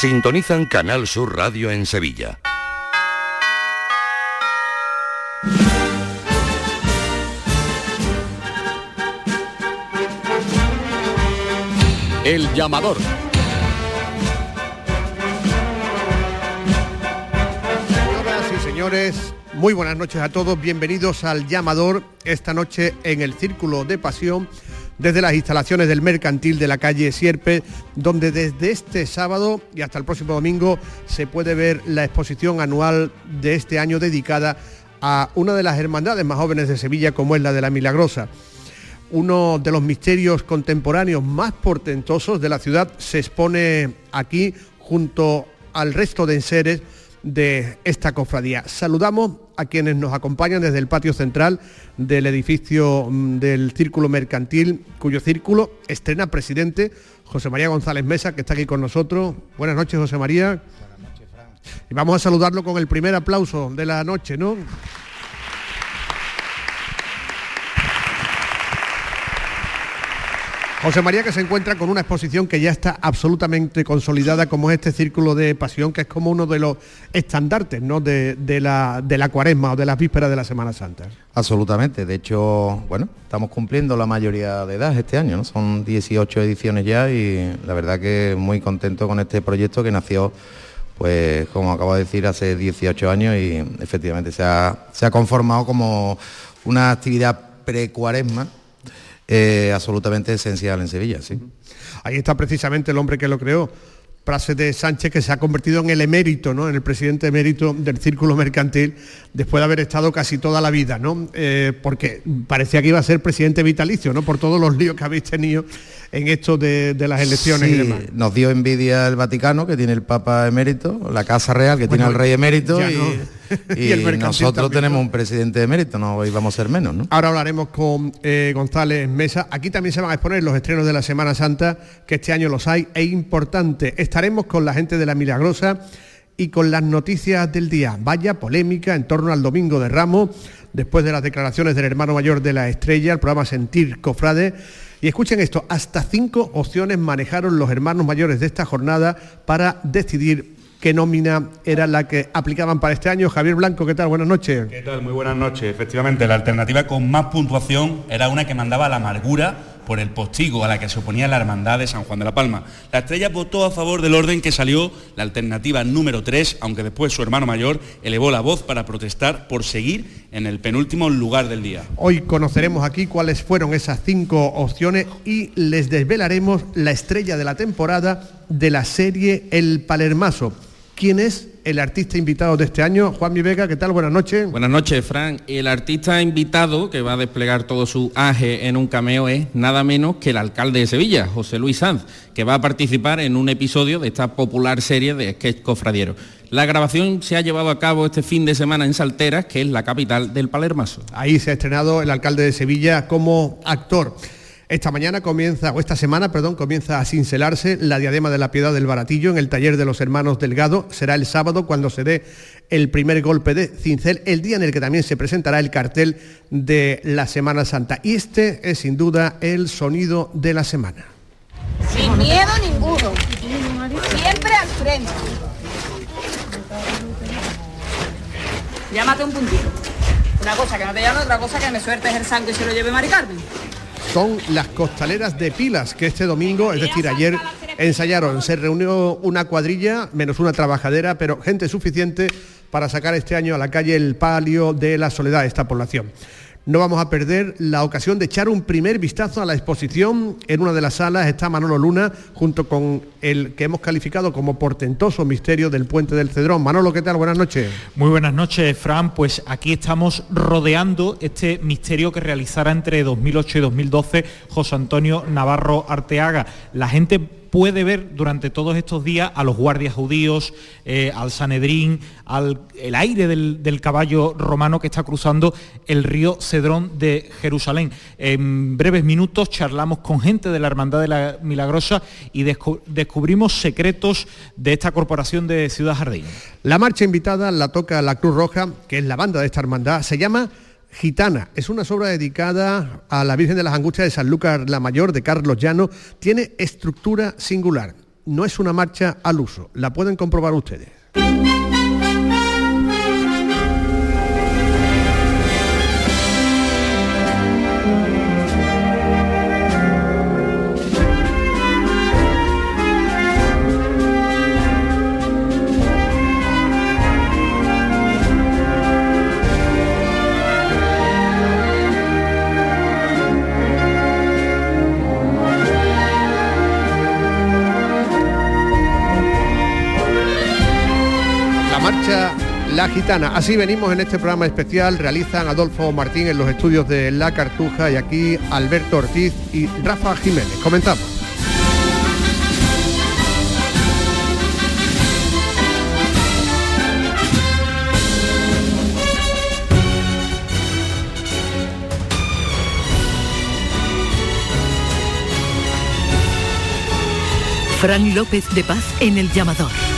Sintonizan Canal Sur Radio en Sevilla. El llamador. Señoras y señores, muy buenas noches a todos. Bienvenidos al llamador esta noche en el Círculo de Pasión desde las instalaciones del mercantil de la calle Sierpe, donde desde este sábado y hasta el próximo domingo se puede ver la exposición anual de este año dedicada a una de las hermandades más jóvenes de Sevilla, como es la de la Milagrosa. Uno de los misterios contemporáneos más portentosos de la ciudad se expone aquí junto al resto de enseres de esta cofradía. Saludamos a quienes nos acompañan desde el patio central del edificio mm, del Círculo Mercantil, cuyo círculo estrena presidente José María González Mesa, que está aquí con nosotros. Buenas noches, José María. Buenas noches, Fran. Y vamos a saludarlo con el primer aplauso de la noche, ¿no? José María que se encuentra con una exposición que ya está absolutamente consolidada como este círculo de pasión, que es como uno de los estandartes ¿no? de, la, de la cuaresma o de las vísperas de la Semana Santa. Absolutamente, de hecho, bueno, estamos cumpliendo la mayoría de edad este año, ¿no? son 18 ediciones ya y la verdad que muy contento con este proyecto que nació pues como acabo de decir, hace 18 años y efectivamente se ha, se ha conformado como una actividad pre-cuaresma absolutamente esencial en Sevilla, sí. Ahí está precisamente el hombre que lo creó, Prase de Sánchez, que se ha convertido en el emérito, ¿no? en el presidente emérito del Círculo Mercantil, después de haber estado casi toda la vida, ¿no? Eh, porque parecía que iba a ser presidente vitalicio, ¿no? por todos los líos que habéis tenido en esto de, las elecciones y demás. Nos dio envidia el Vaticano, que tiene el Papa emérito, la Casa Real, que tiene el Rey emérito, y, nosotros tenemos un presidente emérito, no íbamos a ser menos. ¿no? Ahora hablaremos con eh, González Mesa. Aquí también se van a exponer los estrenos de la Semana Santa, que este año los hay, e importante. Estaremos con la gente de la Milagrosa y con las noticias del día. Vaya polémica en torno al Domingo de Ramos, después de las declaraciones del hermano mayor de la estrella, el programa Sentir Cofrade y escuchen esto, hasta cinco opciones manejaron los hermanos mayores de esta jornada para decidir qué nómina era la que aplicaban para este año. Javier Blanco, ¿qué tal? Buenas noches. ¿Qué tal? Muy buenas noches. Efectivamente, la alternativa con más puntuación era una que mandaba la amargura por el postigo a la que se oponía la Hermandad de San Juan de la Palma. La estrella votó a favor del orden que salió la alternativa número 3, aunque después su hermano mayor elevó la voz para protestar por seguir en el penúltimo lugar del día. Hoy conoceremos aquí cuáles fueron esas cinco opciones y les desvelaremos la estrella de la temporada de la serie El Palermaso. ¿Quién es el artista invitado de este año. Juan Vega, ¿qué tal? Buenas noches. Buenas noches, Fran. El artista invitado que va a desplegar todo su aje en un cameo es nada menos que el alcalde de Sevilla, José Luis Sanz, que va a participar en un episodio de esta popular serie de sketch cofradiero. La grabación se ha llevado a cabo este fin de semana en Salteras, que es la capital del Palermaso. Ahí se ha estrenado el alcalde de Sevilla como actor. Esta mañana comienza, o esta semana, perdón, comienza a cincelarse la diadema de la piedad del baratillo en el taller de los hermanos Delgado. Será el sábado cuando se dé el primer golpe de cincel, el día en el que también se presentará el cartel de la Semana Santa. Y este es sin duda el sonido de la semana. Sin miedo ninguno. Siempre al frente. Llámate un puntito. Una cosa que no te llame, otra cosa que me sueltes el santo y se lo lleve Mari Carmen son las costaleras de Pilas, que este domingo, es decir, ayer ensayaron, se reunió una cuadrilla, menos una trabajadera, pero gente suficiente para sacar este año a la calle el palio de la soledad de esta población no vamos a perder la ocasión de echar un primer vistazo a la exposición. En una de las salas está Manolo Luna, junto con el que hemos calificado como portentoso misterio del puente del Cedrón. Manolo, ¿qué tal? Buenas noches. Muy buenas noches, Fran. Pues aquí estamos rodeando este misterio que realizará entre 2008 y 2012 José Antonio Navarro Arteaga. La gente puede ver durante todos estos días a los guardias judíos, eh, al Sanedrín, al el aire del, caballo romano que está cruzando el río Cedrón de Jerusalén. En breves minutos charlamos con gente de la Hermandad de la Milagrosa y descubrimos secretos de esta corporación de Ciudad Jardín. La marcha invitada la toca la Cruz Roja, que es la banda de esta hermandad. Se llama Gitana. Es una obra dedicada a la Virgen de las Angustias de San Lucas la Mayor de Carlos Llano. Tiene estructura singular. no es una marcha al uso, la pueden comprobar ustedes. La Gitana. Así venimos en este programa especial. Realizan Adolfo Martín en los estudios de La Cartuja y aquí Alberto Ortiz y Rafa Jiménez. Comenzamos. Fran López de Paz en el llamador.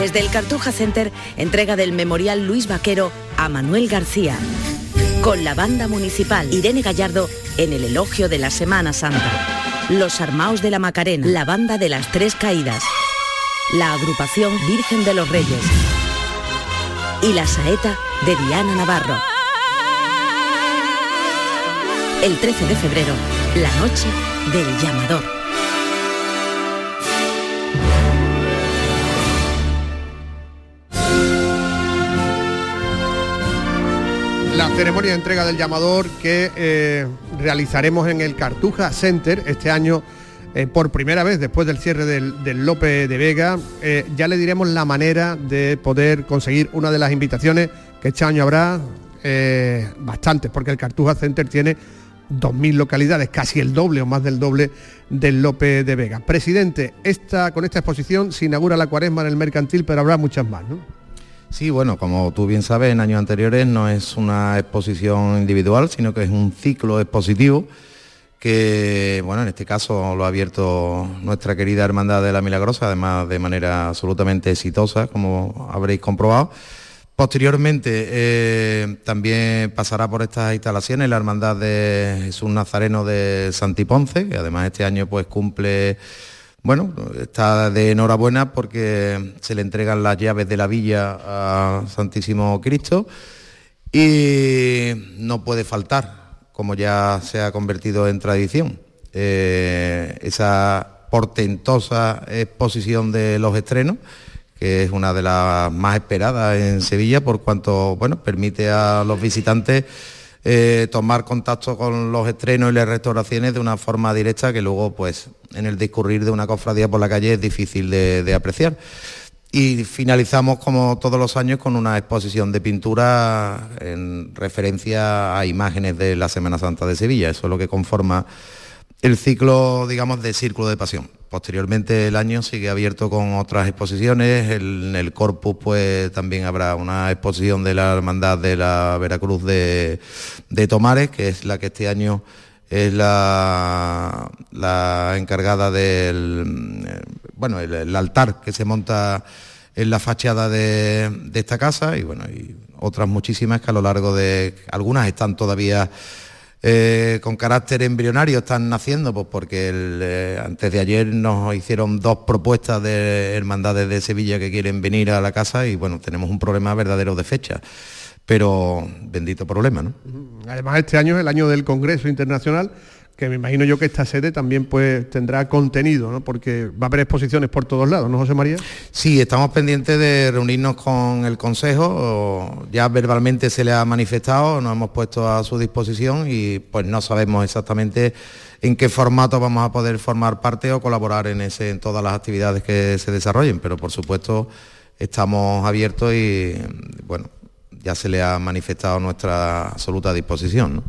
desde el Cartuja Center, entrega del Memorial Luis Vaquero a Manuel García. Con la banda municipal Irene Gallardo en el elogio de la Semana Santa. Los Armaos de la Macarena, la banda de las Tres Caídas. La agrupación Virgen de los Reyes. Y la saeta de Diana Navarro. El 13 de febrero, la noche del llamador. La ceremonia de entrega del llamador que eh, realizaremos en el Cartuja Center este año eh, por primera vez después del cierre del, del Lope de Vega. Eh, ya le diremos la manera de poder conseguir una de las invitaciones que este año habrá bastantes, porque el Cartuja Center tiene 2.000 localidades, casi el doble o más del doble del Lope de Vega. Presidente, esta, con esta exposición se inaugura la cuaresma en el mercantil, pero habrá muchas más, ¿no? Sí, bueno, como tú bien sabes, en años anteriores no es una exposición individual, sino que es un ciclo expositivo que, bueno, en este caso lo ha abierto nuestra querida Hermandad de la Milagrosa, además de manera absolutamente exitosa, como habréis comprobado. Posteriormente eh, también pasará por estas instalaciones la Hermandad de Jesús Nazareno de Santiponce, que además este año pues cumple bueno, está de enhorabuena porque se le entregan las llaves de la villa a Santísimo Cristo y no puede faltar, como ya se ha convertido en tradición, eh, esa portentosa exposición de los estrenos que es una de las más esperadas en Sevilla por cuanto bueno, permite a los visitantes eh, tomar contacto con los estrenos y las restauraciones de una forma directa que luego, pues, en el discurrir de una cofradía por la calle es difícil de, apreciar. Y finalizamos, como todos los años, con una exposición de pintura en referencia a imágenes de la Semana Santa de Sevilla. Eso es lo que conforma el ciclo, digamos, de Círculo de Pasión. Posteriormente el año sigue abierto con otras exposiciones. En el Corpus pues también habrá una exposición de la Hermandad de la Veracruz de, Tomares, que es la que este año es la, encargada del bueno, el, altar que se monta en la fachada de, de esta casa y bueno, y otras muchísimas que a lo largo de algunas están todavía eh, con carácter embrionario están naciendo, pues porque eh, antes de ayer nos hicieron dos propuestas de hermandades de Sevilla que quieren venir a la casa y bueno, tenemos un problema verdadero de fecha. Pero bendito problema, ¿no? Además, este año es el año del Congreso Internacional que me imagino yo que esta sede también pues tendrá contenido, ¿no? porque va a haber exposiciones por todos lados, ¿no, José María? Sí, estamos pendientes de reunirnos con el Consejo, ya verbalmente se le ha manifestado, nos hemos puesto a su disposición y pues no sabemos exactamente en qué formato vamos a poder formar parte o colaborar en, ese, en todas las actividades que se desarrollen, pero por supuesto estamos abiertos y bueno, ya se le ha manifestado nuestra absoluta disposición.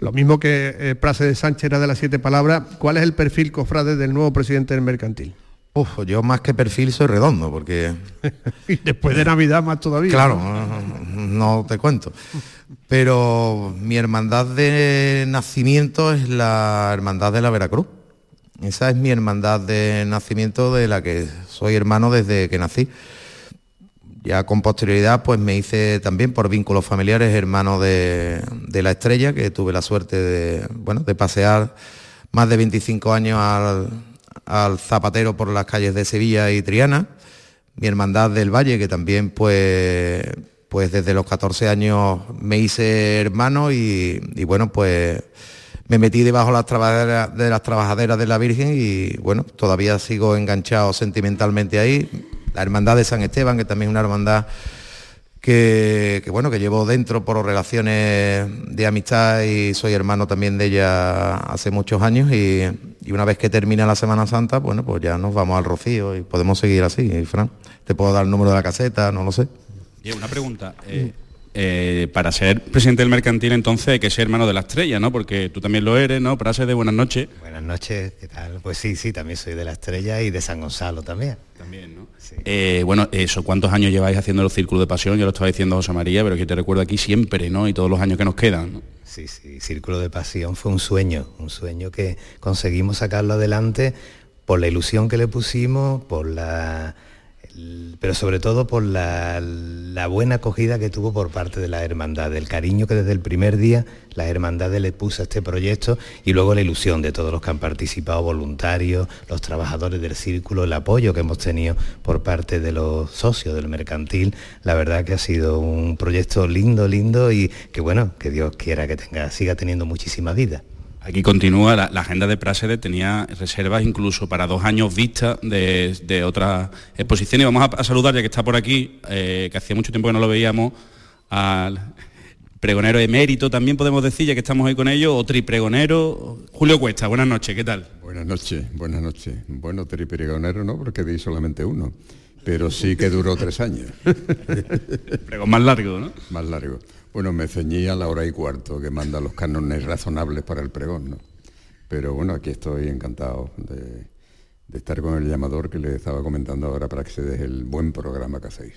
Lo mismo que eh, Prase de Sánchez era de las siete palabras, ¿cuál es el perfil, cofrade, del nuevo presidente del mercantil? Uf, yo más que perfil soy redondo, porque... y después de Navidad más todavía. Claro, no te cuento. Pero mi hermandad de nacimiento es la hermandad de la Veracruz. Esa es mi hermandad de nacimiento de la que soy hermano desde que nací. Ya con posterioridad pues me hice también por vínculos familiares hermano de, la estrella, que tuve la suerte de, bueno, de pasear más de 25 años al, zapatero por las calles de Sevilla y Triana. Mi hermandad del Valle, que también pues, pues desde los 14 años me hice hermano y, bueno, pues me metí debajo de las trabajaderas de la Virgen y bueno, todavía sigo enganchado sentimentalmente ahí. La Hermandad de San Esteban, que también es una hermandad que, bueno, que llevo dentro por relaciones de amistad y soy hermano también de ella hace muchos años y, una vez que termina la Semana Santa, bueno, pues ya nos vamos al Rocío y podemos seguir así, Fran. Te puedo dar el número de la caseta, no lo sé. Y una pregunta. Eh, eh, para ser presidente del mercantil entonces hay que ser hermano de la estrella, ¿no? Porque tú también lo eres, ¿no? Para ser de buenas noches. Buenas noches, ¿qué tal? Pues sí, sí, también soy de la estrella y de San Gonzalo también. También, ¿no? Eh, bueno, eso, ¿cuántos años lleváis haciendo los círculos de pasión? Yo lo estaba diciendo José María, pero que te recuerdo aquí siempre, ¿no? Y todos los años que nos quedan. Sí, sí, Círculo de Pasión fue un sueño, un sueño que conseguimos sacarlo adelante por la ilusión que le pusimos, por la pero sobre todo por la, buena acogida que tuvo por parte de la hermandad, el cariño que desde el primer día la hermandad le puso a este proyecto y luego la ilusión de todos los que han participado, voluntarios, los trabajadores del círculo, el apoyo que hemos tenido por parte de los socios del mercantil. La verdad que ha sido un proyecto lindo, lindo y que bueno, que Dios quiera que tenga, siga teniendo muchísima vida. Aquí continúa, la, agenda de Prasede tenía reservas incluso para dos años vista de, otras exposiciones. Y vamos a, saludar, ya que está por aquí, eh, que hacía mucho tiempo que no lo veíamos, al pregonero emérito, también podemos decir, ya que estamos ahí con ellos, o tripregonero, Julio Cuesta. Buenas noches, ¿qué tal? Buenas noches, buenas noches. Bueno, tripregonero no, porque di solamente uno, pero sí que duró tres años. Pregón más largo, ¿no? Más largo. Bueno, me ceñí a la hora y cuarto que manda los cánones razonables para el pregón, ¿no? Pero bueno, aquí estoy encantado de, estar con el llamador que le estaba comentando ahora para que se deje el buen programa que hacéis.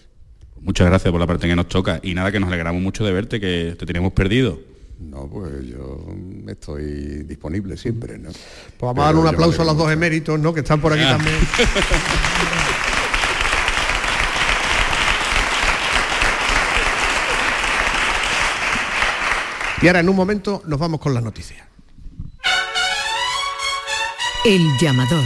Muchas gracias por la parte que nos toca y nada que nos alegramos mucho de verte, que te teníamos perdido. No, pues yo estoy disponible siempre, ¿no? Pues vamos a dar un aplauso a los dos eméritos, ¿no? Que están por aquí ah. también. Y ahora en un momento nos vamos con las noticias. El llamador.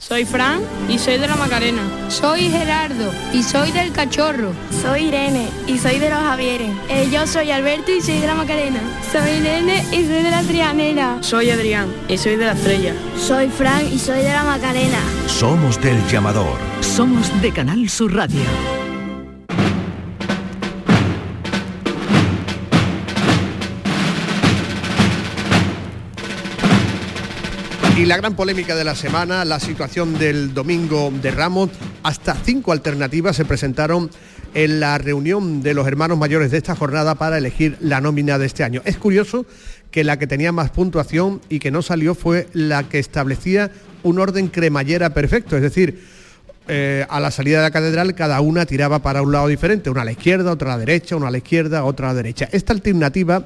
Soy Fran y soy de la Macarena. Soy Gerardo y soy del Cachorro. Soy Irene y soy de los Javieres. Eh, yo soy Alberto y soy de la Macarena. Soy Irene y soy de la Trianera. Soy Adrián y soy de la Estrella. Soy Fran y soy de la Macarena. Somos del Llamador. Somos de Canal Sur Radio. Y la gran polémica de la semana, la situación del domingo de Ramos, hasta cinco alternativas se presentaron en la reunión de los hermanos mayores de esta jornada para elegir la nómina de este año. Es curioso que la que tenía más puntuación y que no salió fue la que establecía un orden cremallera perfecto, es decir, eh, a la salida de la catedral cada una tiraba para un lado diferente, una a la izquierda, otra a la derecha, una a la izquierda, otra a la derecha. Esta alternativa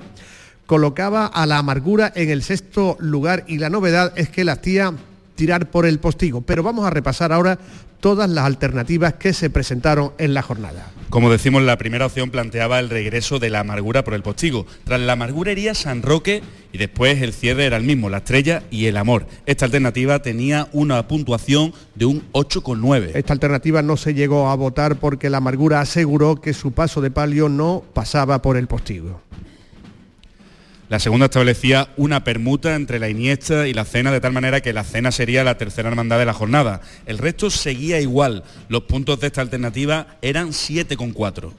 colocaba a la amargura en el sexto lugar y la novedad es que la hacía tirar por el postigo. Pero vamos a repasar ahora todas las alternativas que se presentaron en la jornada. Como decimos, la primera opción planteaba el regreso de la amargura por el postigo. Tras la amargura iría San Roque y después el cierre era el mismo, la estrella y el amor. Esta alternativa tenía una puntuación de un 8,9. Esta alternativa no se llegó a votar porque la amargura aseguró que su paso de palio no pasaba por el postigo. La segunda establecía una permuta entre la Iniesta y la Cena, de tal manera que la Cena sería la tercera hermandad de la jornada. El resto seguía igual. Los puntos de esta alternativa eran 7,4.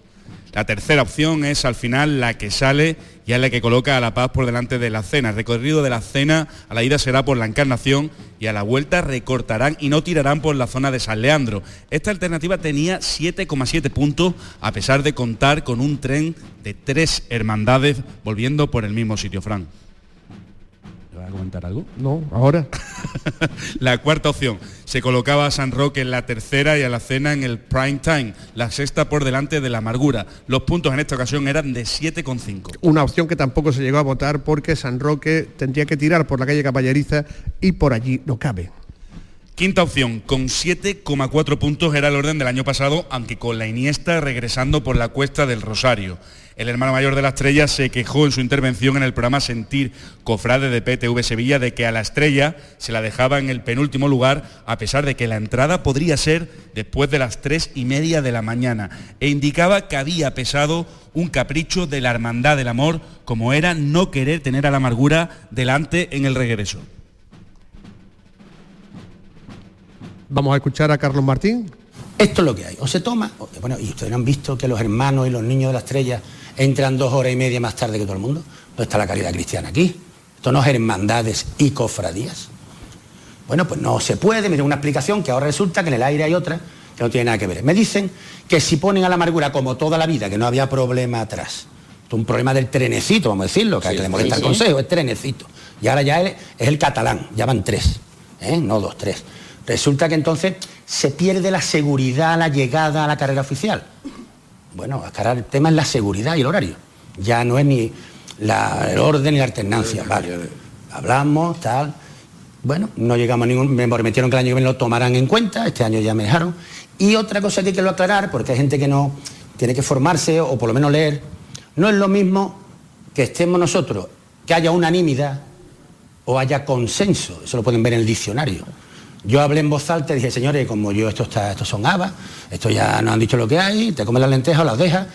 La tercera opción es al final la que sale y es la que coloca a La Paz por delante de la cena. El recorrido de la cena a la ida será por la Encarnación y a la vuelta recortarán y no tirarán por la zona de San Leandro. Esta alternativa tenía 7,7 puntos a pesar de contar con un tren de tres hermandades volviendo por el mismo sitio, Fran a comentar algo? No, ahora. la cuarta opción. Se colocaba a San Roque en la tercera y a la cena en el prime time. La sexta por delante de la amargura. Los puntos en esta ocasión eran de 7,5. Una opción que tampoco se llegó a votar porque San Roque tendría que tirar por la calle Caballeriza y por allí no cabe. Quinta opción, con 7,4 puntos era el orden del año pasado, aunque con la Iniesta regresando por la cuesta del Rosario. El hermano mayor de la estrella se quejó en su intervención en el programa Sentir Cofrade de PTV Sevilla de que a la estrella se la dejaba en el penúltimo lugar a pesar de que la entrada podría ser después de las tres y media de la mañana e indicaba que había pesado un capricho de la hermandad del amor como era no querer tener a la amargura delante en el regreso. Vamos a escuchar a Carlos Martín. Esto es lo que hay. O se toma, bueno, y ustedes han visto que los hermanos y los niños de la estrella entran dos horas y media más tarde que todo el mundo. ¿Dónde está la caridad cristiana aquí? Esto no es hermandades y cofradías. Bueno, pues no se puede, mire una explicación que ahora resulta que en el aire hay otra que no tiene nada que ver. Me dicen que si ponen a la amargura como toda la vida, que no había problema atrás. Esto es un problema del trenecito, vamos a decirlo, que, le molesta el consejo, es trenecito. Y ahora ya es el catalán, ya van tres, ¿eh? no dos, tres. Resulta que entonces se pierde la seguridad, la llegada a la carrera oficial. Bueno, acá el tema es la seguridad y el horario. Ya no es ni el orden ni la alternancia. Vale. Hablamos, tal. Bueno, no llegamos a ningún. Me prometieron que el año que viene lo tomarán en cuenta, este año ya me dejaron. Y otra cosa que quiero aclarar, porque hay gente que no tiene que formarse o por lo menos leer, no es lo mismo que estemos nosotros, que haya unanimidad o haya consenso. Eso lo pueden ver en el diccionario. Yo hablé en voz alta y dije, señores, como yo, esto está, estos son habas, esto ya nos han dicho lo que hay, te comes las lentejas o las dejas.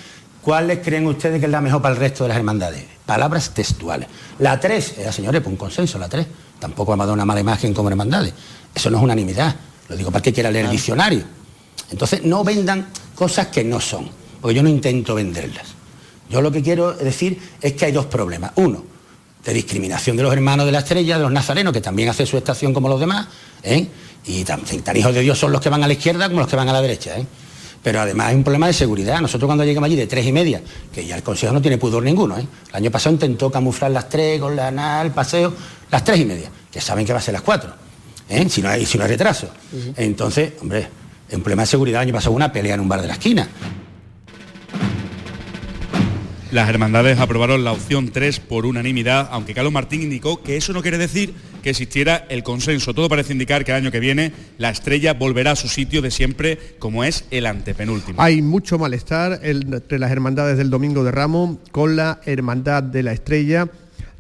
¿Cuáles creen ustedes que es la mejor para el resto de las hermandades? Palabras textuales. La 3, era señores, pues un consenso, la 3. Tampoco vamos a dar una mala imagen como hermandades. Eso no es unanimidad. Lo digo para que quiera leer el diccionario. Entonces, no vendan cosas que no son, porque yo no intento venderlas. Yo lo que quiero decir es que hay dos problemas. Uno, de discriminación de los hermanos de la estrella, de los nazarenos, que también hace su estación como los demás, ¿eh? y tan, hijos de Dios son los que van a la izquierda como los que van a la derecha. ¿eh? Pero además hay un problema de seguridad. Nosotros cuando llegamos allí de tres y media, que ya el Consejo no tiene pudor ninguno, ¿eh? el año pasado intentó camuflar las tres con la nada, el paseo, las tres y media, que saben que va a ser las cuatro, si, no hay, si no hay retraso. Entonces, hombre, un problema de seguridad, el año pasado una pelea en un bar de la esquina. Las hermandades aprobaron la opción 3 por unanimidad, aunque Carlos Martín indicó que eso no quiere decir que existiera el consenso. Todo parece indicar que el año que viene la estrella volverá a su sitio de siempre, como es el antepenúltimo. Hay mucho malestar entre las hermandades del Domingo de Ramos con la Hermandad de la Estrella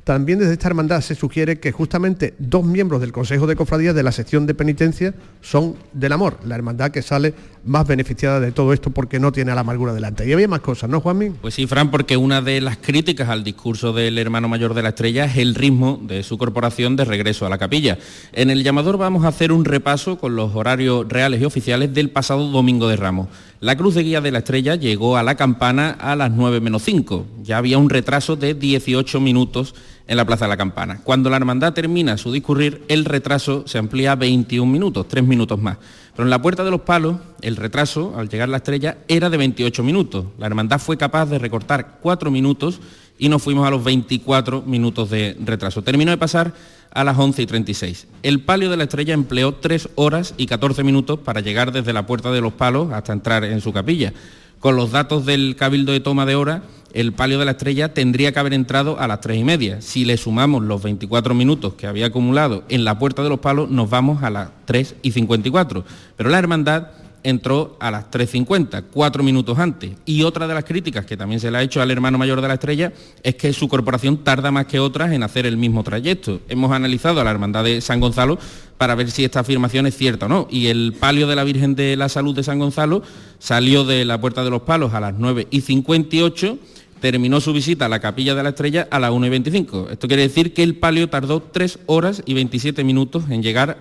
también desde esta hermandad se sugiere que justamente dos miembros del Consejo de Cofradías de la sección de penitencia son del amor, la hermandad que sale más beneficiada de todo esto porque no tiene a la amargura delante. Y había más cosas, ¿no, Juanmi? Pues sí, Fran, porque una de las críticas al discurso del hermano mayor de la estrella es el ritmo de su corporación de regreso a la capilla. En el llamador vamos a hacer un repaso con los horarios reales y oficiales del pasado domingo de Ramos. La cruz de guía de la estrella llegó a la campana a las 9 menos 5. Ya había un retraso de 18 minutos en la Plaza de la Campana. Cuando la hermandad termina su discurrir, el retraso se amplía a 21 minutos, 3 minutos más. Pero en la Puerta de los Palos, el retraso, al llegar la estrella, era de 28 minutos. La hermandad fue capaz de recortar 4 minutos y nos fuimos a los 24 minutos de retraso. Terminó de pasar a las 11 y 36. El palio de la estrella empleó 3 horas y 14 minutos para llegar desde la puerta de los palos hasta entrar en su capilla. Con los datos del cabildo de toma de hora, el palio de la estrella tendría que haber entrado a las 3 y media. Si le sumamos los 24 minutos que había acumulado en la puerta de los palos, nos vamos a las 3 y 54. Pero la hermandad entró a las 3.50, cuatro minutos antes. Y otra de las críticas que también se le ha hecho al hermano mayor de la estrella es que su corporación tarda más que otras en hacer el mismo trayecto. Hemos analizado a la Hermandad de San Gonzalo para ver si esta afirmación es cierta o no. Y el palio de la Virgen de la Salud de San Gonzalo salió de la Puerta de los Palos a las 9 y 58 terminó su visita a la capilla de la estrella a las 1 y 25. Esto quiere decir que el palio tardó 3 horas y 27 minutos en llegar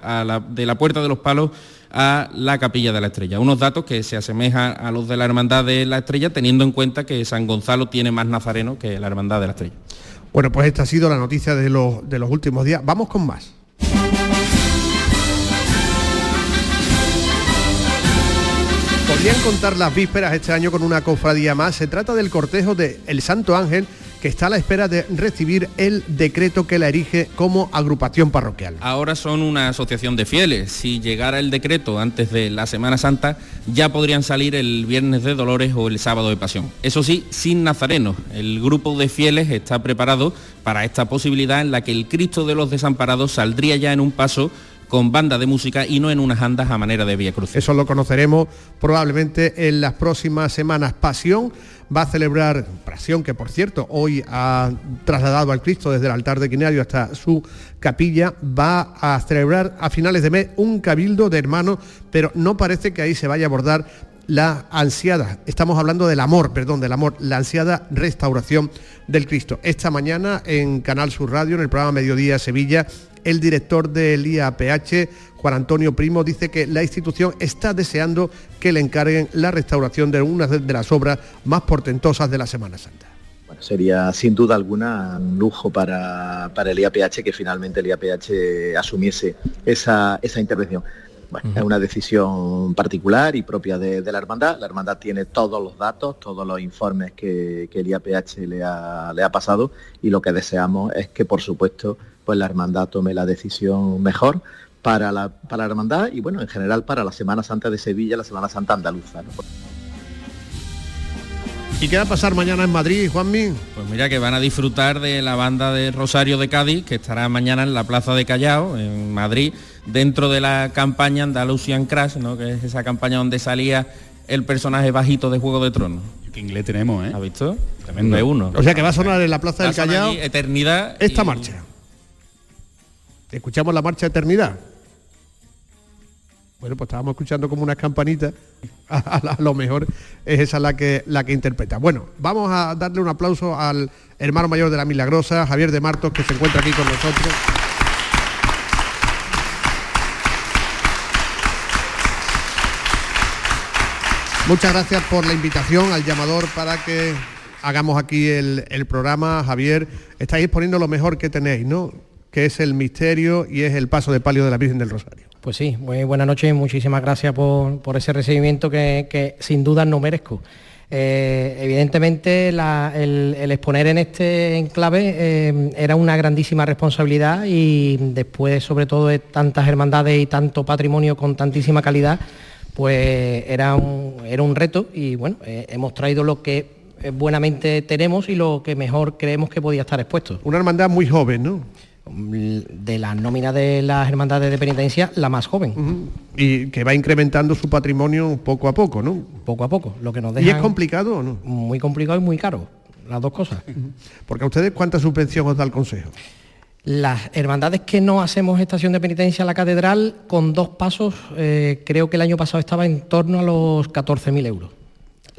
de la puerta de los palos a la capilla de la estrella. Unos datos que se asemejan a los de la Hermandad de la Estrella, teniendo en cuenta que San Gonzalo tiene más nazareno que la Hermandad de la Estrella. Bueno, pues esta ha sido la noticia de los, de los últimos días. Vamos con más. Podrían contar las vísperas este año con una cofradía más. Se trata del cortejo de El Santo Ángel que está a la espera de recibir el decreto que la erige como agrupación parroquial. Ahora son una asociación de fieles. Si llegara el decreto antes de la Semana Santa, ya podrían salir el viernes de Dolores o el sábado de Pasión. Eso sí, sin nazarenos. El grupo de fieles está preparado para esta posibilidad en la que el Cristo de los Desamparados saldría ya en un paso con banda de música y no en unas andas a manera de vía cruz. Eso lo conoceremos probablemente en las próximas semanas. Pasión va a celebrar, Pasión que por cierto hoy ha trasladado al Cristo desde el altar de Quinario hasta su capilla, va a celebrar a finales de mes un cabildo de hermanos, pero no parece que ahí se vaya a abordar la ansiada, estamos hablando del amor, perdón, del amor, la ansiada restauración del Cristo. Esta mañana en Canal Sur Radio, en el programa Mediodía Sevilla, el director del IAPH, Juan Antonio Primo, dice que la institución está deseando que le encarguen la restauración de una de las obras más portentosas de la Semana Santa. Bueno, sería sin duda alguna un lujo para, el IAPH que finalmente el IAPH asumiese esa, intervención. Bueno, es una decisión particular y propia de, la hermandad. La hermandad tiene todos los datos, todos los informes que, el IAPH le ha, le ha pasado y lo que deseamos es que, por supuesto, pues la hermandad tome la decisión mejor para la, para la hermandad y bueno, en general para la Semana Santa de Sevilla, la Semana Santa andaluza. ¿Y qué va a pasar mañana en Madrid, Juanmi? Pues mira que van a disfrutar de la banda de Rosario de Cádiz, que estará mañana en la Plaza de Callao, en Madrid, dentro de la campaña Andalusian Crash, ¿no? que es esa campaña donde salía el personaje bajito de Juego de Tronos. Qué inglés tenemos, ¿eh? ¿Has visto? Tremendo. uno. O sea que va a sonar en la Plaza del Callao. eternidad. Esta marcha. ¿Escuchamos la marcha Eternidad? Bueno, pues estábamos escuchando como unas campanitas. A, lo mejor es esa la que, la que interpreta. Bueno, vamos a darle un aplauso al hermano mayor de la Milagrosa, Javier de Martos, que se encuentra aquí con nosotros. Muchas gracias por la invitación al llamador para que hagamos aquí el programa. Javier, estáis poniendo lo mejor que tenéis, ¿no? Que es el misterio y es el paso de palio de la Virgen del Rosario. Pues sí, muy buenas noches y muchísimas gracias por, ese recibimiento que, sin duda no merezco. Eh, evidentemente el, exponer en este enclave eh, era una grandísima responsabilidad y después sobre todo de tantas hermandades y tanto patrimonio con tantísima calidad, pues era un, era un reto y bueno, eh, hemos traído lo que buenamente tenemos y lo que mejor creemos que podía estar expuesto. Una hermandad muy joven, ¿no? De la nómina de las hermandades de penitencia, la más joven. Y que va incrementando su patrimonio poco a poco, ¿no? Poco a poco, lo que nos deja... ¿Y es complicado o no? Muy complicado y muy caro, las dos cosas. Porque a ustedes, ¿cuánta subvención os da el Consejo? Las hermandades que no hacemos estación de penitencia en la catedral, con dos pasos, eh, creo que el año pasado estaba en torno a los 14.000 euros.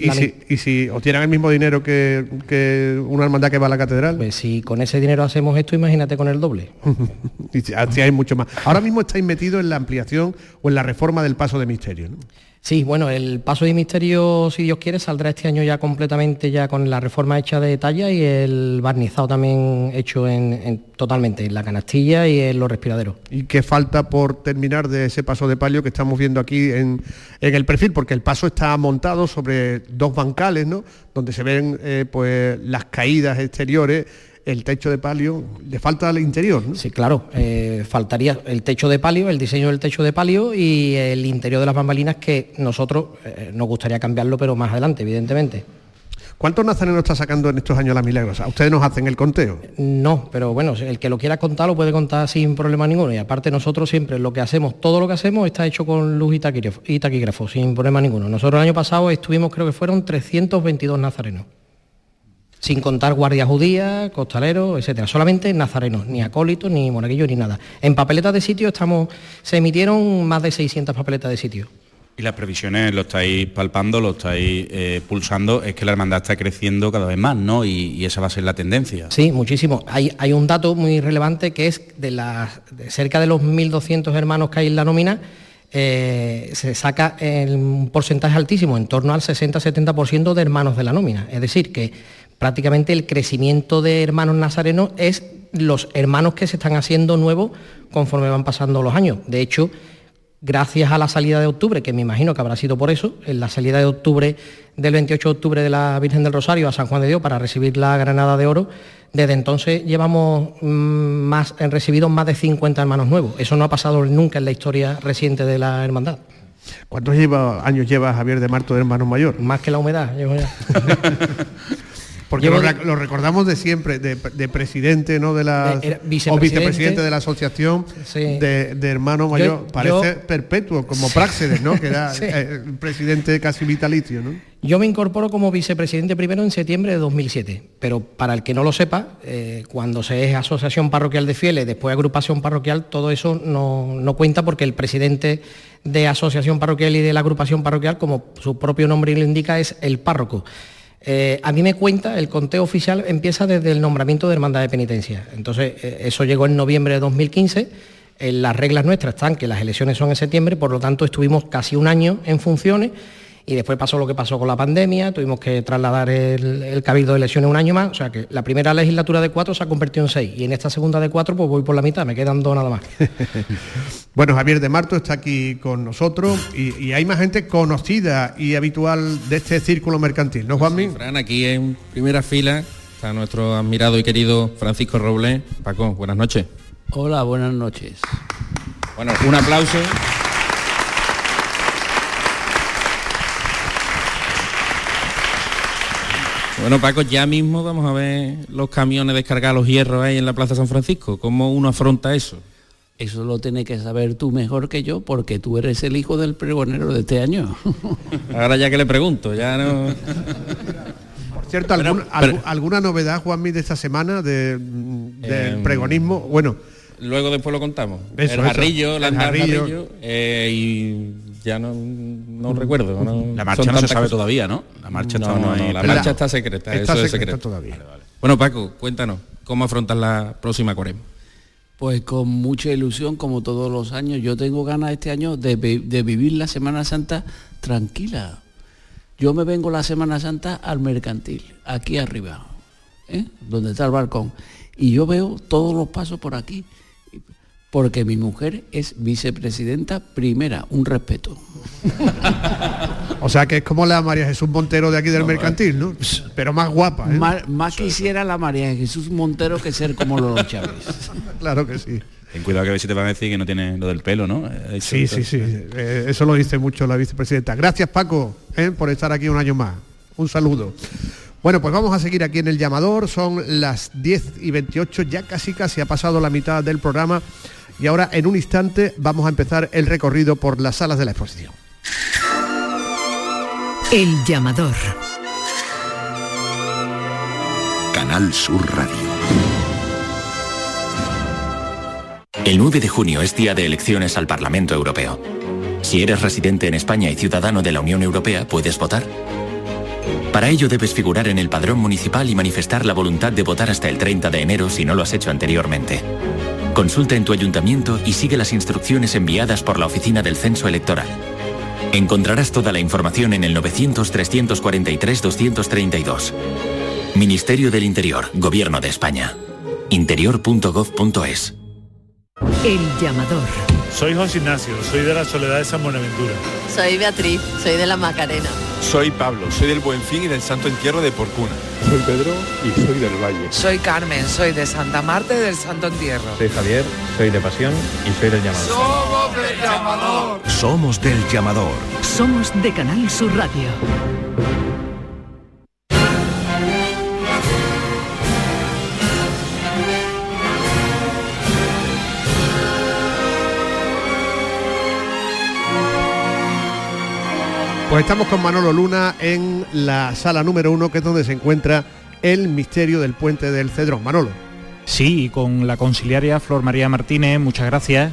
¿Y si, ¿Y si, obtienen el mismo dinero que, una hermandad que va a la catedral? Pues si con ese dinero hacemos esto, imagínate con el doble. y así hay mucho más. Ahora mismo estáis metidos en la ampliación o en la reforma del paso de misterio, ¿no? Sí, bueno, el paso de misterio, si Dios quiere, saldrá este año ya completamente ya con la reforma hecha de talla y el barnizado también hecho en, totalmente, en la canastilla y en los respiraderos. ¿Y qué falta por terminar de ese paso de palio que estamos viendo aquí en, el perfil? Porque el paso está montado sobre dos bancales, ¿no? Donde se ven eh, pues las caídas exteriores el techo de palio, le falta al interior, ¿no? Sí, claro, eh, faltaría el techo de palio, el diseño del techo de palio y el interior de las bambalinas que nosotros eh, nos gustaría cambiarlo, pero más adelante, evidentemente. ¿Cuántos nazarenos está sacando en estos años la milagrosa? ¿Ustedes nos hacen el conteo? No, pero bueno, el que lo quiera contar lo puede contar sin problema ninguno. Y aparte nosotros siempre lo que hacemos, todo lo que hacemos está hecho con luz y taquígrafo, y taquígrafo sin problema ninguno. Nosotros el año pasado estuvimos, creo que fueron 322 nazarenos sin contar guardias judías, costaleros, etcétera. Solamente nazarenos, ni acólitos, ni monaguillos, ni nada. En papeletas de sitio estamos, se emitieron más de 600 papeletas de sitio. Y las previsiones lo estáis palpando, lo estáis eh, pulsando, es que la hermandad está creciendo cada vez más, ¿no? Y, esa va a ser la tendencia. Sí, muchísimo. Hay, hay un dato muy relevante que es de, las, cerca de los 1.200 hermanos que hay en la nómina, eh, se saca un porcentaje altísimo, en torno al 60-70% de hermanos de la nómina. Es decir, que prácticamente el crecimiento de hermanos nazarenos es los hermanos que se están haciendo nuevos conforme van pasando los años. De hecho, gracias a la salida de octubre, que me imagino que habrá sido por eso, en la salida de octubre del 28 de octubre de la Virgen del Rosario a San Juan de Dios para recibir la Granada de Oro, desde entonces llevamos mm, más, recibido más de 50 hermanos nuevos. Eso no ha pasado nunca en la historia reciente de la hermandad. ¿Cuántos años lleva Javier de Marto de hermano mayor? Más que la humedad. Porque lo, recordamos de siempre, de, presidente, ¿no? De la o vicepresidente de la asociación de, hermano mayor. Parece perpetuo, como Praxedes, ¿no? Que era el presidente casi vitalicio, ¿no? Yo me incorporo como vicepresidente primero en septiembre de 2007, pero para el que no lo sepa, eh, cuando se es asociación parroquial de fieles, después agrupación parroquial, todo eso no, no cuenta porque el presidente de asociación parroquial y de la agrupación parroquial, como su propio nombre lo indica, es el párroco. Eh, a mí me cuenta, el conteo oficial empieza desde el nombramiento de hermandad de penitencia. Entonces, eh, eso llegó en noviembre de 2015. En las reglas nuestras están que las elecciones son en septiembre, por lo tanto estuvimos casi un año en funciones y después pasó lo que pasó con la pandemia, tuvimos que trasladar el, cabildo de elecciones un año más, o sea que la primera legislatura de cuatro se ha convertido en seis y en esta segunda de cuatro pues voy por la mitad, me quedan dos nada más. bueno, Javier de Marto está aquí con nosotros y, hay más gente conocida y habitual de este círculo mercantil, ¿no, Juanmi? Fran, aquí en primera fila está nuestro admirado y querido Francisco Robles. Paco, buenas noches. Hola, buenas noches. Bueno, un aplauso. Bueno, Paco, ya mismo vamos a ver los camiones descargar los hierros ahí en la Plaza San Francisco. ¿Cómo uno afronta eso? Eso lo tienes que saber tú mejor que yo, porque tú eres el hijo del pregonero de este año. Ahora ya que le pregunto, ya no... Por cierto, ¿alguna novedad, Juanmi, de esta semana de, del em, pregonismo? Bueno... Luego después lo contamos. el jarrillo, la jarrillo, eh, y ya no, no recuerdo. la marcha no se sabe todavía, ¿no? La marcha está, no, la marcha está secreta, está eso es secreto. todavía. Bueno, Paco, cuéntanos, ¿cómo afrontas la próxima Corem? Pues con mucha ilusión, como todos los años. Yo tengo ganas este año de, vivir la Semana Santa tranquila. Yo me vengo la Semana Santa al mercantil, aquí arriba, ¿eh? donde está el balcón. Y yo veo todos los pasos por aquí porque mi mujer es vicepresidenta primera, un respeto. o sea que es como la María Jesús Montero de aquí del mercantil, ¿no? Pero más guapa. ¿eh? Más, quisiera la María Jesús Montero que ser como los Chávez. claro que sí. Ten cuidado que a ver si te van a decir que no tiene lo del pelo, ¿no? Sí, sí, sí. Eh, eso lo dice mucho la vicepresidenta. Gracias, Paco, ¿eh? por estar aquí un año más. Un saludo. Bueno, pues vamos a seguir aquí en el llamador. Son las 10 y 28, ya casi casi ha pasado la mitad del programa. Y ahora, en un instante, vamos a empezar el recorrido por las salas de la exposición. El llamador. Canal Sur Radio. El 9 de junio es día de elecciones al Parlamento Europeo. Si eres residente en España y ciudadano de la Unión Europea, puedes votar. Para ello debes figurar en el padrón municipal y manifestar la voluntad de votar hasta el 30 de enero si no lo has hecho anteriormente. Consulta en tu ayuntamiento y sigue las instrucciones enviadas por la Oficina del Censo Electoral. Encontrarás toda la información en el 900-343-232. Ministerio del Interior, Gobierno de España. interior.gov.es. El llamador. Soy José Ignacio, soy de la Soledad de San Buenaventura. Soy Beatriz, soy de la Macarena. Soy Pablo, soy del Buen Fin y del Santo Entierro de Porcuna. Soy Pedro y soy del Valle. Soy Carmen, soy de Santa Marta y del Santo Entierro. Soy Javier, soy de Pasión y soy del Llamador. Somos del Llamador. Somos del Llamador. Somos de Canal Sur Radio. Pues estamos con Manolo Luna en la sala número uno, que es donde se encuentra el misterio del puente del Cedrón. Manolo. Sí, y con la conciliaria Flor María Martínez, muchas gracias.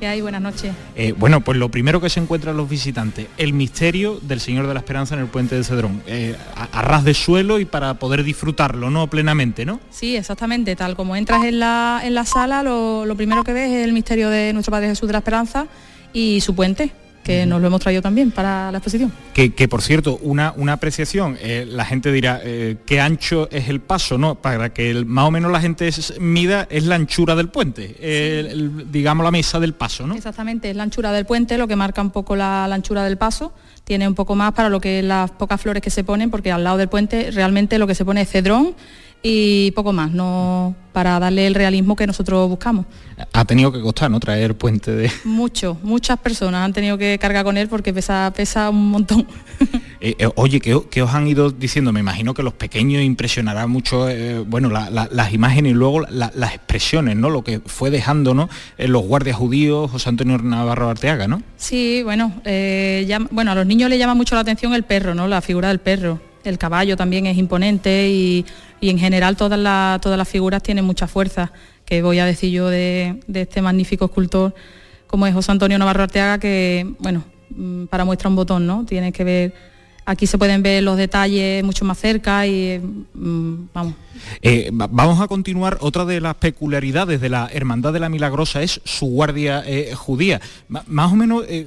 ¿Qué hay? Buenas noches. Eh, bueno, pues lo primero que se encuentran los visitantes, el misterio del Señor de la Esperanza en el puente de Cedrón, eh, a, a, ras de suelo y para poder disfrutarlo, ¿no? Plenamente, ¿no? Sí, exactamente. Tal como entras en la, en la sala, lo, lo primero que ves es el misterio de nuestro Padre Jesús de la Esperanza y su puente, que nos lo hemos traído también para la exposición. Que, que por cierto, una, una apreciación, eh, la gente dirá, eh, ¿qué ancho es el paso? no Para que el, más o menos la gente es, mida es la anchura del puente, eh, sí. el, digamos la mesa del paso, ¿no? Exactamente, es la anchura del puente lo que marca un poco la, la anchura del paso, tiene un poco más para lo que las pocas flores que se ponen, porque al lado del puente realmente lo que se pone es cedrón, y poco más, no para darle el realismo que nosotros buscamos. Ha tenido que costar, ¿no? Traer puente de. Mucho, muchas personas han tenido que cargar con él porque pesa, pesa un montón. eh, eh, oye, ¿qué, ¿qué, os han ido diciendo? Me imagino que los pequeños impresionará mucho, eh, bueno, la, la, las imágenes y luego la, las expresiones, ¿no? Lo que fue dejando, ¿no? los guardias judíos, José Antonio Navarro Arteaga, ¿no? Sí, bueno, ya, bueno, a los niños les llama mucho la atención el perro, ¿no? La figura del perro. El caballo también es imponente y y en general todas, la, todas las figuras tienen mucha fuerza, que voy a decir yo de, de, este magnífico escultor como es José Antonio Navarro Arteaga, que, bueno, mm, para muestra un botón, ¿no? Tiene que ver, aquí se pueden ver los detalles mucho más cerca y, mmm, vamos. Eh, vamos a continuar, otra de las peculiaridades de la Hermandad de la Milagrosa es su guardia eh, judía. Más o menos... Eh,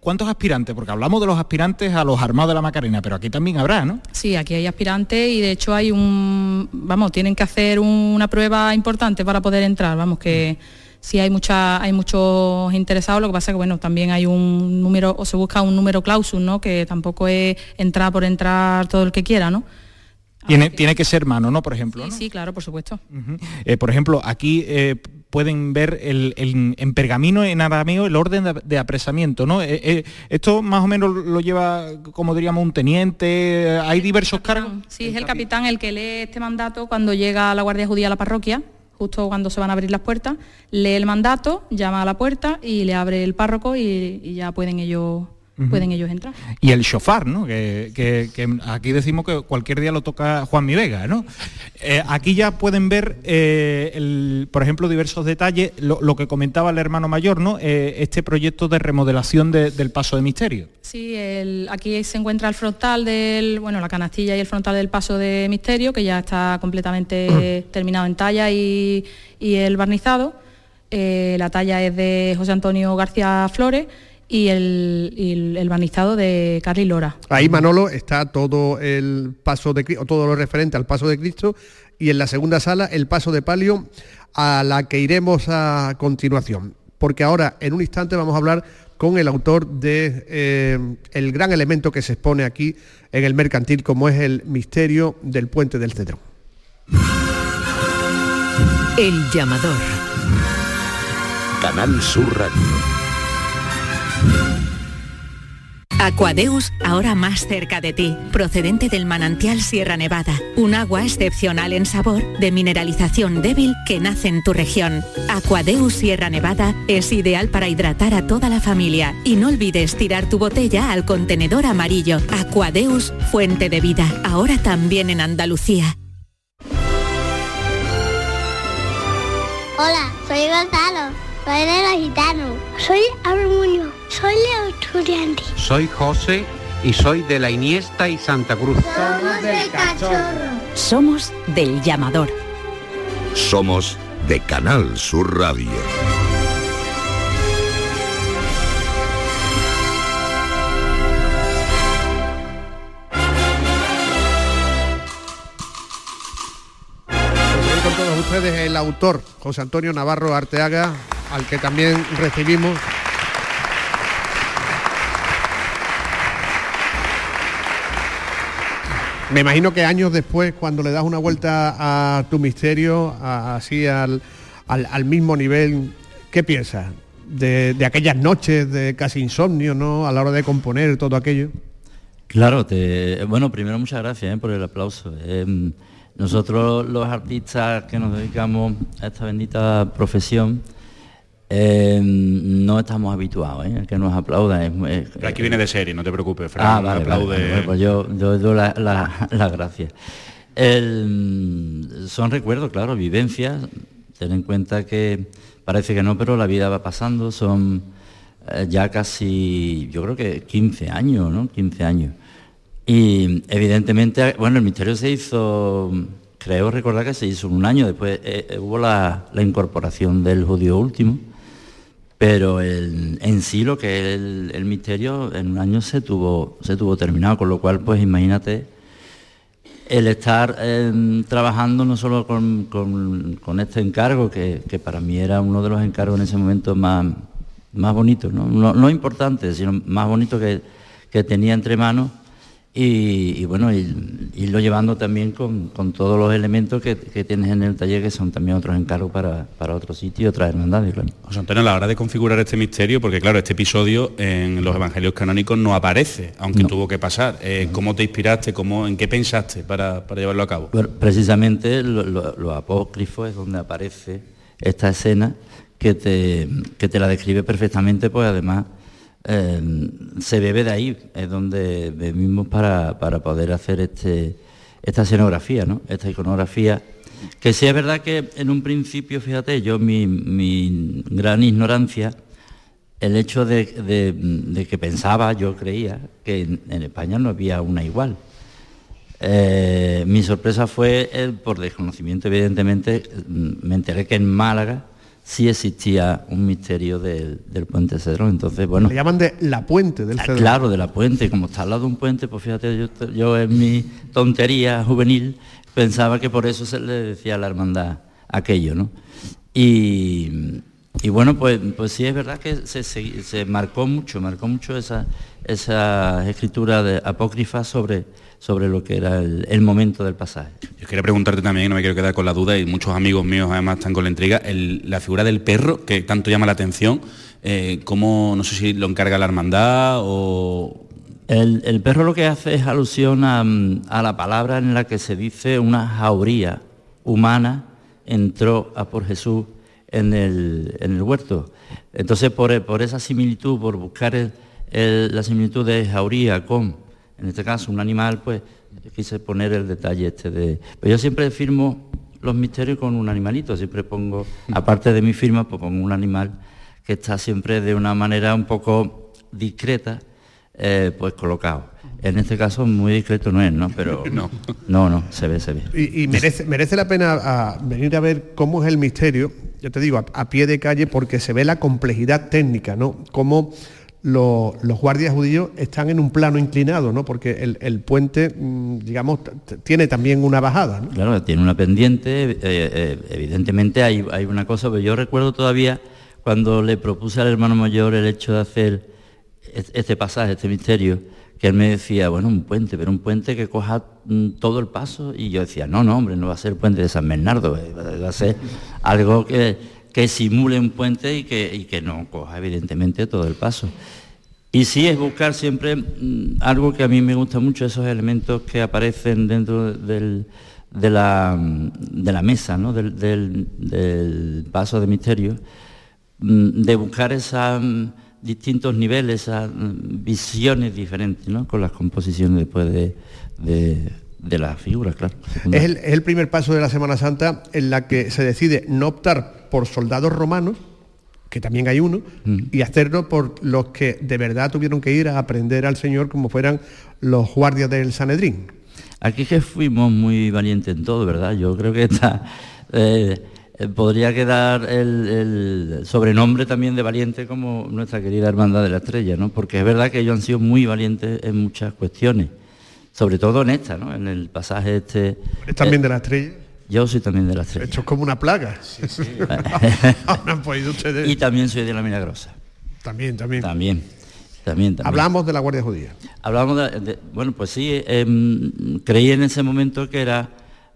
¿Cuántos aspirantes? Porque hablamos de los aspirantes a los armados de la Macarena, pero aquí también habrá, ¿no? Sí, aquí hay aspirantes y de hecho hay un, vamos, tienen que hacer una prueba importante para poder entrar, vamos, que sí hay mucha, hay muchos interesados, lo que pasa es que bueno, también hay un número, o se busca un número clausus, ¿no? Que tampoco es entrar por entrar todo el que quiera, ¿no? Tiene, que... tiene que ser mano, ¿no? Por ejemplo. Sí, ¿no? sí claro, por supuesto. Uh -huh. eh, por ejemplo, aquí eh, pueden ver el, el, en pergamino, en arameo, el orden de, de apresamiento, ¿no? Eh, eh, esto más o menos lo lleva, como diríamos, un teniente, hay diversos cargos. Sí, es el capitán el que lee este mandato cuando llega la Guardia Judía a la parroquia, justo cuando se van a abrir las puertas, lee el mandato, llama a la puerta y le abre el párroco y, y ya pueden ellos pueden ellos entrar. Y el shofar, ¿no? Que, que, que, aquí decimos que cualquier día lo toca Juan Mi Vega, ¿no? Eh, aquí ya pueden ver, eh, el, por ejemplo, diversos detalles, lo, lo, que comentaba el hermano mayor, ¿no? Eh, este proyecto de remodelación de, del paso de misterio. Sí, el, aquí se encuentra el frontal del, bueno, la canastilla y el frontal del paso de misterio, que ya está completamente terminado en talla y, y el barnizado. Eh, la talla es de José Antonio García Flores y el, el, el, barnizado de Carly Lora. Ahí, Manolo, está todo el paso de o todo lo referente al paso de Cristo y en la segunda sala el paso de palio a la que iremos a continuación. Porque ahora, en un instante, vamos a hablar con el autor de eh, el gran elemento que se expone aquí en el mercantil, como es el misterio del puente del Cedrón. El llamador. Canal Sur Radio. Aquadeus, ahora más cerca de ti, procedente del manantial Sierra Nevada, un agua excepcional en sabor, de mineralización débil que nace en tu región. Aquadeus Sierra Nevada es ideal para hidratar a toda la familia y no olvides tirar tu botella al contenedor amarillo. Aquadeus, fuente de vida, ahora también en Andalucía. Hola, soy Gonzalo, soy de los gitanos, soy Armonio. Soy Leo Estudiante. Soy José y soy de la Iniesta y Santa Cruz. Somos del Cachorro. Somos del Llamador. Somos de Canal Sur Radio. con todos ustedes el autor José Antonio Navarro Arteaga, al que también recibimos Me imagino que años después, cuando le das una vuelta a tu misterio, así al, al, al, mismo nivel, ¿qué piensas? De, de, aquellas noches de casi insomnio, ¿no? A la hora de componer todo aquello. Claro, te, bueno, primero muchas gracias ¿eh? por el aplauso. Eh, nosotros los artistas que nos dedicamos a esta bendita profesión, eh, no estamos habituados ¿eh? que nos aplaudan. Es, es, aquí viene de serie, no te preocupes, Fran. Ah, vale, aplaude. Vale, pues yo, yo doy la, la, la gracias. Son recuerdos, claro, vivencias. Ten en cuenta que parece que no, pero la vida va pasando, son eh, ya casi, yo creo que 15 años, ¿no? 15 años. Y evidentemente, bueno, el misterio se hizo, creo recordar que se hizo un año, después eh, eh, hubo la, la, incorporación del judío último, pero en sí lo que es el, misterio en un año se tuvo, se tuvo terminado, con lo cual pues imagínate el estar em, trabajando no solo con, este encargo, que, para mí era uno de los encargos en ese momento más, más bonitos, ¿no? No, importantes, sino más bonitos que, que tenía entre manos, y, bueno, y, irlo llevando también con, todos los elementos que, tienes en el taller, que son también otros encargos para, para otros sitios y otras hermandades. Claro. José Antonio, a la hora de configurar este misterio, porque claro, este episodio en los evangelios canónicos no aparece, aunque tuvo que pasar. Eh, ¿Cómo te inspiraste, cómo, en qué pensaste para, llevarlo a cabo? precisamente los apócrifos es donde aparece esta escena que te, que te la describe perfectamente, pues además Em, se bebe de ahí, es donde bebimos para, poder hacer este, esta escenografía, ¿no? esta iconografía, que sí es verdad que en un principio, fíjate, yo mi, gran ignorancia, el hecho de, que pensaba, yo creía, que en, España no había una igual. Eh, mi sorpresa fue, por desconocimiento evidentemente, me enteré que en Málaga sí existía un misterio del, puente Cedrón. Entonces, bueno. Le llaman de la puente del ah, Cedrón. Claro, de la puente. Como está al lado de un puente, pues fíjate, yo, en mi tontería juvenil pensaba que por eso se le decía a la hermandad aquello, ¿no? Y, bueno, pues, pues sí es verdad que se, marcó mucho, marcó mucho esa, esa escritura de apócrifa sobre sobre lo que era el, momento del pasaje. Yo quería preguntarte también, no me quiero quedar con la duda, y muchos amigos míos además están con la intriga, la figura del perro, que tanto llama la atención, eh, ¿cómo, no sé si lo encarga la hermandad o... El, perro lo que hace es alusión a, la palabra en la que se dice una jauría humana entró a por Jesús en el, huerto. Entonces, por, esa similitud, por buscar la similitud de jauría con en este caso un animal, pues quise poner el detalle este de... Pero yo siempre firmo los misterios con un animalito, siempre pongo, aparte de mi firma, pues pongo un animal que está siempre de una manera un poco discreta, eh, pues colocado. En este caso muy discreto no es, ¿no? Pero no, no, no se ve, se ve. Y, merece, merece la pena venir a ver cómo es el misterio, yo te digo, a, a, pie de calle, porque se ve la complejidad técnica, ¿no? Cómo los, guardias judíos están en un plano inclinado, ¿no? Porque el, puente, mm, digamos, tiene también una bajada. Claro, tiene una pendiente, eh, eh, evidentemente hay, hay, una cosa, pero yo recuerdo todavía cuando le propuse al hermano mayor el hecho de hacer este pasaje, este misterio, que él me decía, bueno, un puente, pero un puente que coja mm, todo el paso, y yo decía, no, no, hombre, no va a ser el puente de San Bernardo, eh, va a ser algo que que simule un puente y que, que no coja evidentemente todo el paso. Y sí es buscar siempre mm, algo que a mí me gusta mucho, esos elementos que aparecen dentro de, la, de, la, mesa, ¿no? del, paso de misterio, mm, de buscar esos mm, distintos niveles, esas visiones diferentes, ¿no? con las composiciones después de, de la figura, claro. Es el, primer paso de la Semana Santa en la que se decide no optar por soldados romanos, que también hay uno, mm. y hacerlo por los que de verdad tuvieron que ir a aprender al Señor como fueran los guardias del Sanedrín. Aquí que fuimos muy valientes en todo, ¿verdad? Yo creo que está... Eh, podría quedar el, sobrenombre también de valiente como nuestra querida Hermandad de la Estrella, ¿no? Porque es verdad que ellos han sido muy valientes en muchas cuestiones sobre todo en esta, ¿no? En el pasaje este. ¿Es también de la estrella? Yo soy también de la estrella. Esto es como una plaga. Y también soy de la Milagrosa. También, también. También. También, Hablamos de la Guardia Judía. Hablamos de, bueno, pues sí, em, creí en ese momento que era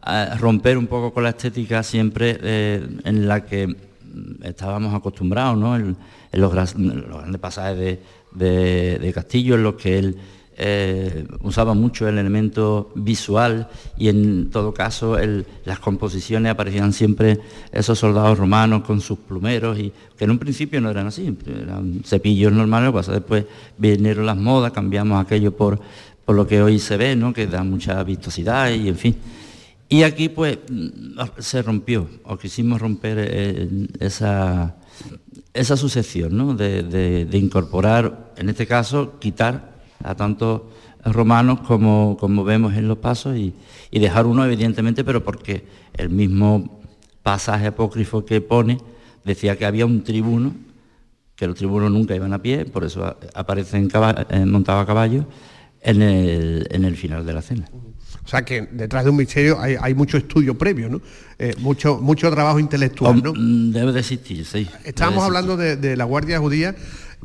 eh, romper un poco con la estética siempre eh, en la que mm, estábamos acostumbrados, ¿no? En, los, grandes pasajes de, de Castillo, en los que él eh, usaba mucho el elemento visual y en todo caso las composiciones aparecían siempre esos soldados romanos con sus plumeros y que en un principio no eran así, eran cepillos normales, pasa después vinieron las modas, cambiamos aquello por, por lo que hoy se ve, ¿no? que da mucha vistosidad y en fin. Y aquí pues se rompió, o quisimos romper eh, esa, esa sucesión, ¿no? De- de incorporar, en este caso, quitar a tantos romanos como, como vemos en los pasos y, y dejar uno, evidentemente, pero porque el mismo pasaje apócrifo que pone decía que había un tribuno, que los tribunos nunca iban a pie, por eso aparecen eh, montados a caballo en el, en el final de la cena. O sea que detrás de un misterio hay, hay mucho estudio previo, ¿no? Eh, mucho, mucho trabajo intelectual, ¿no? Mm, Debe de existir, sí. Estábamos Debe hablando de, de la Guardia Judía.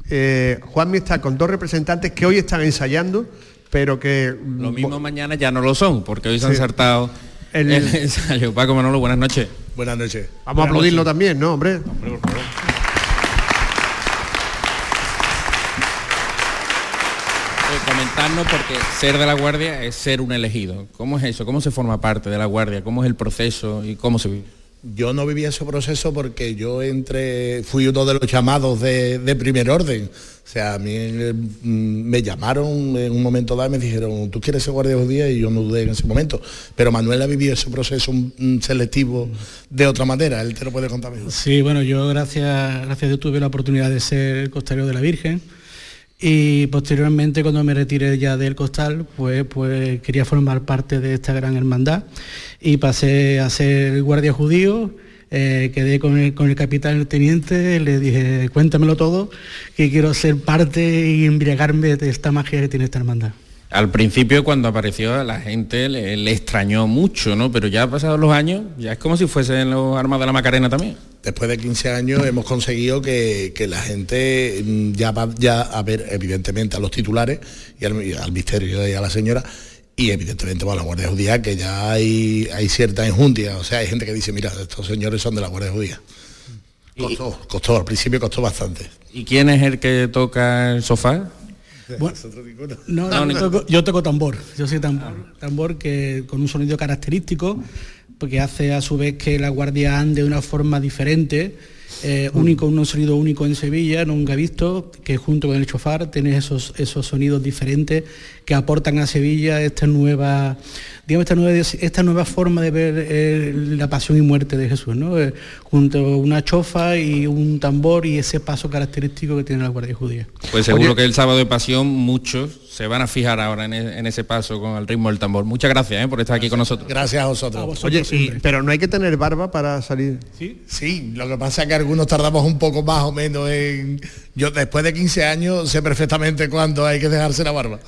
Eh, Juanmi está con dos representantes que hoy están ensayando, pero que... Lo mismo mañana ya no lo son, porque hoy se han Sí. saltado El- el, ensayo. Paco Manolo, buenas noches. Buenas noches. Vamos a aplaudirlo también, ¿no, hombre? Eh, comentarnos porque ser de la Guardia es ser un elegido. ¿Cómo es eso? ¿Cómo se forma parte de la Guardia? ¿Cómo es el proceso y cómo se vive? Yo no viví ese proceso porque yo entre, fui uno de los llamados de, de primer orden. O sea, a mí mm, me llamaron en un momento dado y me dijeron, ¿tú quieres ser guardia judía? Y yo no dudé en ese momento. Pero Manuel ha vivido ese proceso selectivo de otra manera. Él te lo puede contar mejor. Sí, bueno, yo gracias, gracias a Dios tuve la oportunidad de ser costalero de la Virgen y posteriormente cuando me retiré ya del costal, pues, pues quería formar parte de esta gran hermandad y pasé a ser guardia judío. eh, quedé con el, con el capitán teniente, le dije, cuéntamelo todo, que quiero ser parte y embriagarme de esta magia que tiene esta hermandad. Al principio cuando apareció a la gente le, le extrañó mucho, ¿no? Pero ya pasados los años, ya es como si fuesen los armas de la Macarena también. Después de 15 años hemos conseguido que, que la gente mm, ya va ya a ver evidentemente a los titulares y al, y al misterio y a la señora y evidentemente bueno, a la Guardia Judía que ya hay, hay cierta enjundia, o sea, hay gente que dice, mira, estos señores son de la Guardia Judía. Costó, costó, al principio costó bastante. ¿Y quién es el que toca el sofá? Bueno, No, No, no, ni- yo, toco, yo toco tambor, yo soy tambor, tambor que con un sonido característico, porque hace a su vez que la guardia ande de una forma diferente, eh, único, un sonido único en Sevilla, nunca visto, que junto con el chofar tenés esos, esos sonidos diferentes que aportan a Sevilla esta nueva, digamos, esta nueva, esta nueva forma de ver eh, la pasión y muerte de Jesús, ¿no? Eh, junto a una chofa y un tambor y ese paso característico que tiene la guardia judía. Pues seguro que el sábado de pasión muchos se van a fijar ahora en, e- en ese paso con el ritmo del tambor. Muchas gracias ¿eh? por estar aquí con nosotros. Gracias a vosotros. Oye, y- pero no hay que tener barba para salir. Sí, sí, lo que pasa es que algunos tardamos un poco más o menos en... Yo después de 15 años sé perfectamente cuándo hay que dejarse la barba.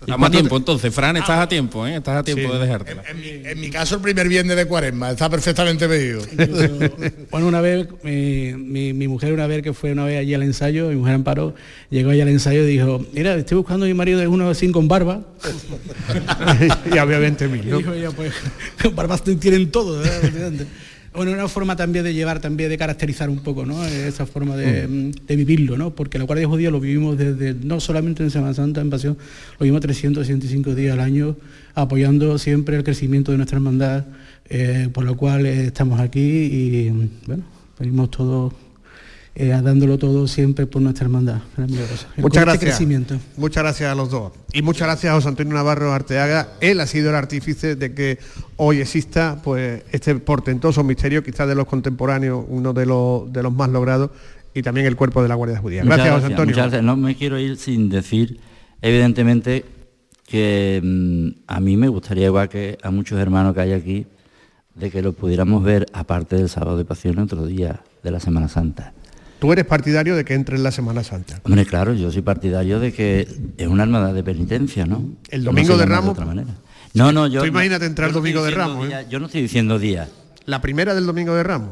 Estamos a tiempo entonces, Fran, estás a tiempo, ¿eh? Estás a tiempo Sí. de dejártela. En mi, en mi caso el primer viernes de cuaresma, está perfectamente medido. Bueno, una vez, mi, mi- mi mujer una vez que fue una vez allí al ensayo, mi mujer Amparo, llegó allí al ensayo y dijo, mira, estoy buscando a mi marido de uno así con barba. y había 20.000, Y ¿no? dijo ella, pues, barbas tienen todo. ¿verdad? Bueno, una forma también de llevar, también de caracterizar un poco, ¿no? Esa forma de, de vivirlo, ¿no? Porque la Guardia Judía lo vivimos desde, no solamente en Semana Santa, en Pasión, lo vivimos 365 días al año, apoyando siempre el crecimiento de nuestra hermandad, eh, por lo cual eh, estamos aquí y, bueno, venimos todos eh, dándolo todo siempre por nuestra hermandad. Muchas gracias. crecimiento. Muchas gracias a los dos. Y muchas gracias a José Antonio Navarro Arteaga. Él ha sido el artífice de que hoy exista pues este portentoso misterio, quizás de los contemporáneos, uno de los, de los más logrados, y también el cuerpo de la Guardia Judía. Gracias, José Antonio. muchas gracias. No me quiero ir sin decir, evidentemente, que mm, a mí me gustaría, igual que a muchos hermanos que hay aquí, de que lo pudiéramos ver, aparte del sábado de pasión, otro día de la Semana Santa. Tú eres partidario de que entre en la Semana Santa. Hombre, claro, yo soy partidario de que es una hermandad de penitencia, ¿no? El No domingo de Ramos. otra manera. No, no, yo. Tú imagínate entrar no domingo de Ramos. ¿eh? yo no estoy diciendo día. La primera del domingo de Ramos.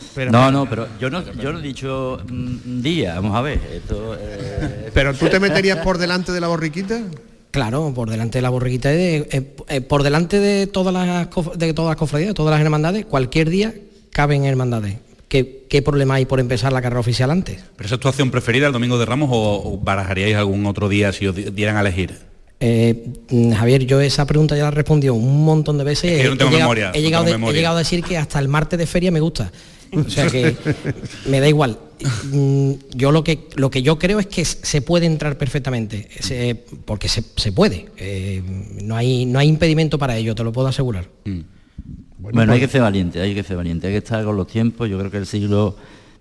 Espera, no, espera. no, pero yo no, yo no he dicho mm, día, vamos a ver. Esto, eh, Pero tú te meterías por delante de la borriquita. Claro, por delante de la borriquita, y de- eh, eh, por delante de todas las de todas las cofradías, de todas las hermandades, cualquier día caben hermandades. ¿Qué, qué problema hay por empezar la carrera oficial antes? ¿Pero esa es tu acción preferida el domingo de Ramos o, o barajaríais algún otro día si os di- dieran a elegir? Eh, mm, Javier, yo esa pregunta ya la he respondido un montón de veces. Es que yo no He- tengo he llegado- memoria, he no llegado tengo de- he llegado a decir que hasta el martes de feria me gusta. O sea que me da igual. Mm, Yo lo que lo que yo creo es que se puede entrar perfectamente, se- porque se, se puede. Eh, no hay no hay impedimento para ello, te lo puedo asegurar. Bueno, hay que ser valiente, hay que ser valiente, hay que estar con los tiempos. Yo creo que el siglo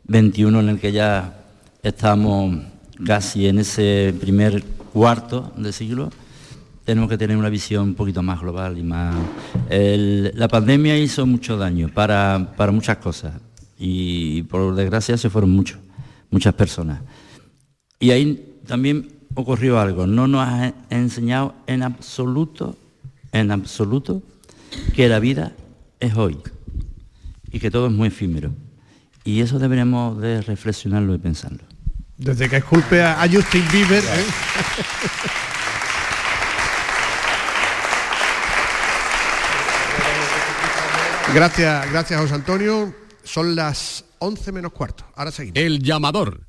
XXI en el que ya estamos casi en ese primer cuarto de siglo, tenemos que tener una visión un poquito más global y más... la pandemia hizo mucho daño para, para muchas cosas y por desgracia se fueron muchos, muchas personas. Y ahí también ocurrió algo, no nos ha enseñado en absoluto, en absoluto, que la vida es hoy y que todo es muy efímero. Y eso deberemos de reflexionarlo y pensarlo. Desde que esculpe a, Justin Bieber. ¿eh? gracias, gracias José Antonio. Son las 11 menos cuarto. Ahora seguimos. El llamador.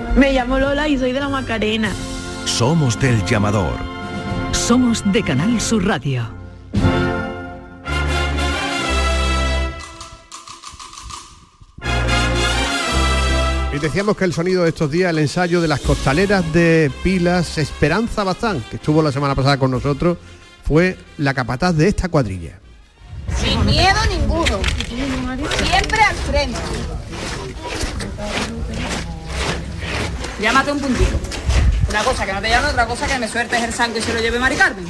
Me llamo Lola y soy de la Macarena. Somos del llamador. Somos de Canal Sur Radio. Y decíamos que el sonido de estos días, el ensayo de las costaleras de Pilas Esperanza Bazán, que estuvo la semana pasada con nosotros, fue la capataz de esta cuadrilla. Sin miedo ninguno. Siempre al frente. Llámate un puntito. Una cosa que no te llame, otra cosa que me sueltes el sangue y se lo lleve Mari Carmen.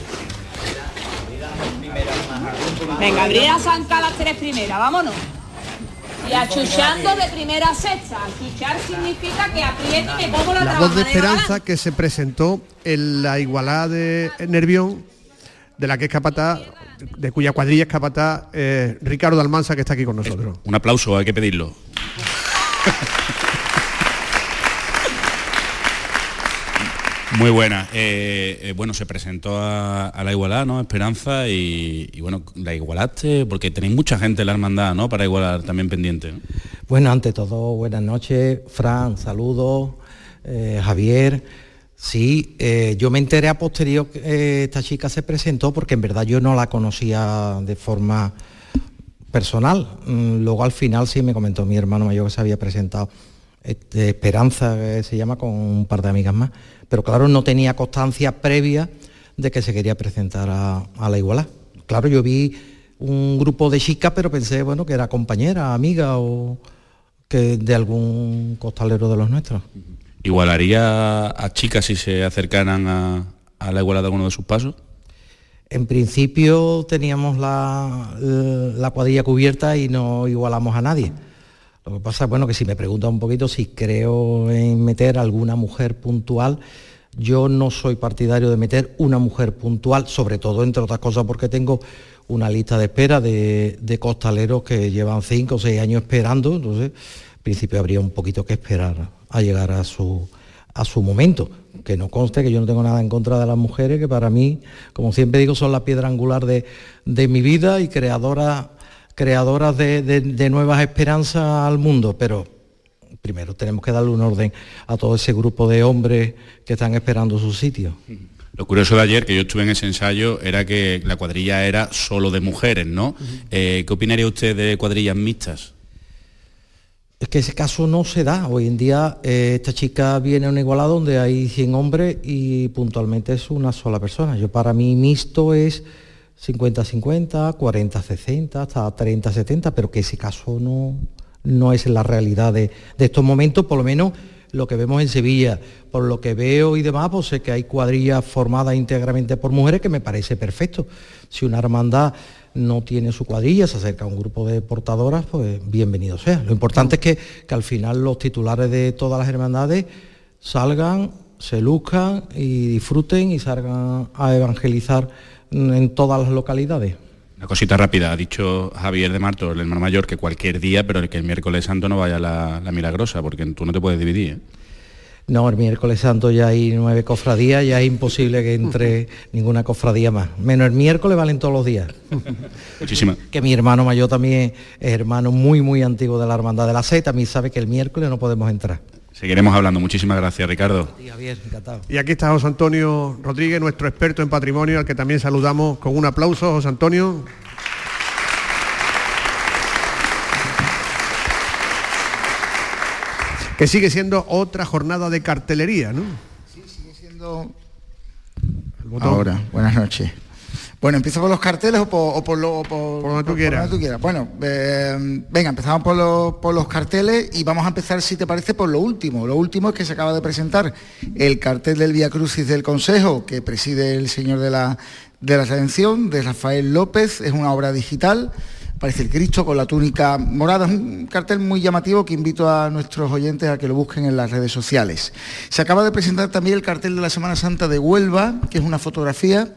Venga, abrir a zanca las tres primeras, vámonos. Y achuchando de primera a sexta. Achuchar significa que aprieto y me pongo la La voz de Esperanza que se presentó en la igualada de Nervión, de la que es capataz, de cuya cuadrilla es capataz eh, Ricardo Almanza, que está aquí con nosotros. Un aplauso, hay que pedirlo. Muy buena. Eh, eh, bueno, se presentó a, la igualdad, ¿no? Esperanza y, bueno, la igualaste porque tenéis mucha gente en la hermandad, ¿no? Para igualar también pendiente. Bueno, ante todo, buenas noches, Fran, saludos, eh, Javier. Sí, yo me enteré a posterior que esta chica se presentó porque en verdad yo no la conocía de forma personal. Mm, luego al final sí me comentó mi hermano mayor que se había presentado. Este, Esperanza, que se llama, con un par de amigas más pero claro, no tenía constancia previa de que se quería presentar a, la igualdad. Claro, yo vi un grupo de chicas, pero pensé, bueno, que era compañera, amiga o que de algún costalero de los nuestros. ¿Igualaría a chicas si se acercaran a, la igualdad de alguno de sus pasos? En principio teníamos la, la, cuadrilla cubierta y no igualamos a nadie. Lo que pasa bueno, que si me pregunta un poquito si creo en meter alguna mujer puntual, yo no soy partidario de meter una mujer puntual, sobre todo, entre otras cosas, porque tengo una lista de espera de, costaleros que llevan cinco o seis años esperando, entonces, en principio habría un poquito que esperar a llegar a su, a su momento. Que no conste que yo no tengo nada en contra de las mujeres, que para mí, como siempre digo, son la piedra angular de, de mi vida y creadora creadoras de, nuevas esperanzas al mundo, pero primero tenemos que darle un orden a todo ese grupo de hombres que están esperando su sitio. Lo curioso de ayer, que yo estuve en ese ensayo, era que la cuadrilla era solo de mujeres, ¿no? Eh, ¿Qué opinaría usted de cuadrillas mixtas? Es que ese caso no se da. Hoy en día eh, esta chica viene a una igualdad donde hay 100 hombres y puntualmente es una sola persona. Yo para mí mixto es 50-50, 40-60, hasta 30-70, pero que ese caso no, no es la realidad de, estos momentos, por lo menos lo que vemos en Sevilla. Por lo que veo y demás, pues sé que hay cuadrillas formadas íntegramente por mujeres, que me parece perfecto. Si una hermandad no tiene su cuadrilla, se acerca a un grupo de portadoras, pues bienvenido sea. Lo importante es que, que al final los titulares de todas las hermandades salgan, se luzcan y disfruten y salgan a evangelizar en todas las localidades. Una cosita rápida, ha dicho Javier de Marto, el hermano mayor, que cualquier día, pero que el miércoles santo no vaya la, la milagrosa, porque tú no te puedes dividir. ¿eh? No, el miércoles santo ya hay nueve cofradías, ya es imposible que entre ninguna cofradía más. Menos el miércoles valen todos los días. Muchísimas. Que mi hermano mayor también es hermano muy, muy antiguo de la Hermandad de la C, también sabe que el miércoles no podemos entrar. Seguiremos hablando. Muchísimas gracias, Ricardo. Y aquí está José Antonio Rodríguez, nuestro experto en patrimonio, al que también saludamos con un aplauso. José Antonio. Que sigue siendo otra jornada de cartelería, ¿no? Sí, sigue siendo... Ahora, buenas noches. Bueno, ¿empiezo por los carteles o por, o por lo por, donde tú quieras. donde tú quieras? Bueno, eh, venga, empezamos por los, por los carteles y vamos a empezar, si te parece, por lo último. Lo último es que se acaba de presentar el cartel del Vía Crucis del Consejo, que preside el señor de la, de la Redención, de Rafael López. Es una obra digital. Parece el Cristo con la túnica morada. Es un cartel muy llamativo que invito a nuestros oyentes a que lo busquen en las redes sociales. Se acaba de presentar también el cartel de la Semana Santa de Huelva, que es una fotografía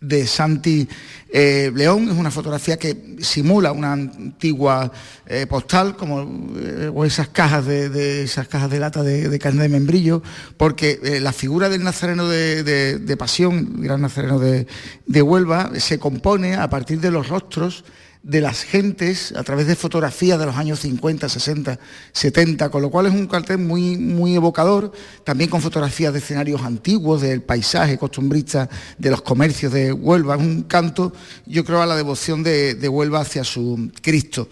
de Santi eh, León. Es una fotografía que simula una antigua eh, postal, como eh, esas cajas de, esas cajas de lata de, carne de membrillo, porque la figura del nazareno de, de- pasión, gran nazareno de Huelva, se compone a partir de los rostros de las gentes a través de fotografías de los años 50, 60, 70, con lo cual es un cartel muy, muy evocador, también con fotografías de escenarios antiguos, del paisaje costumbrista, de los comercios de Huelva, es un canto, yo creo, a la devoción de, de Huelva hacia su Cristo.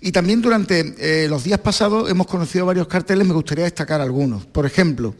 Y también durante eh, los días pasados hemos conocido varios carteles, me gustaría destacar algunos. Por ejemplo,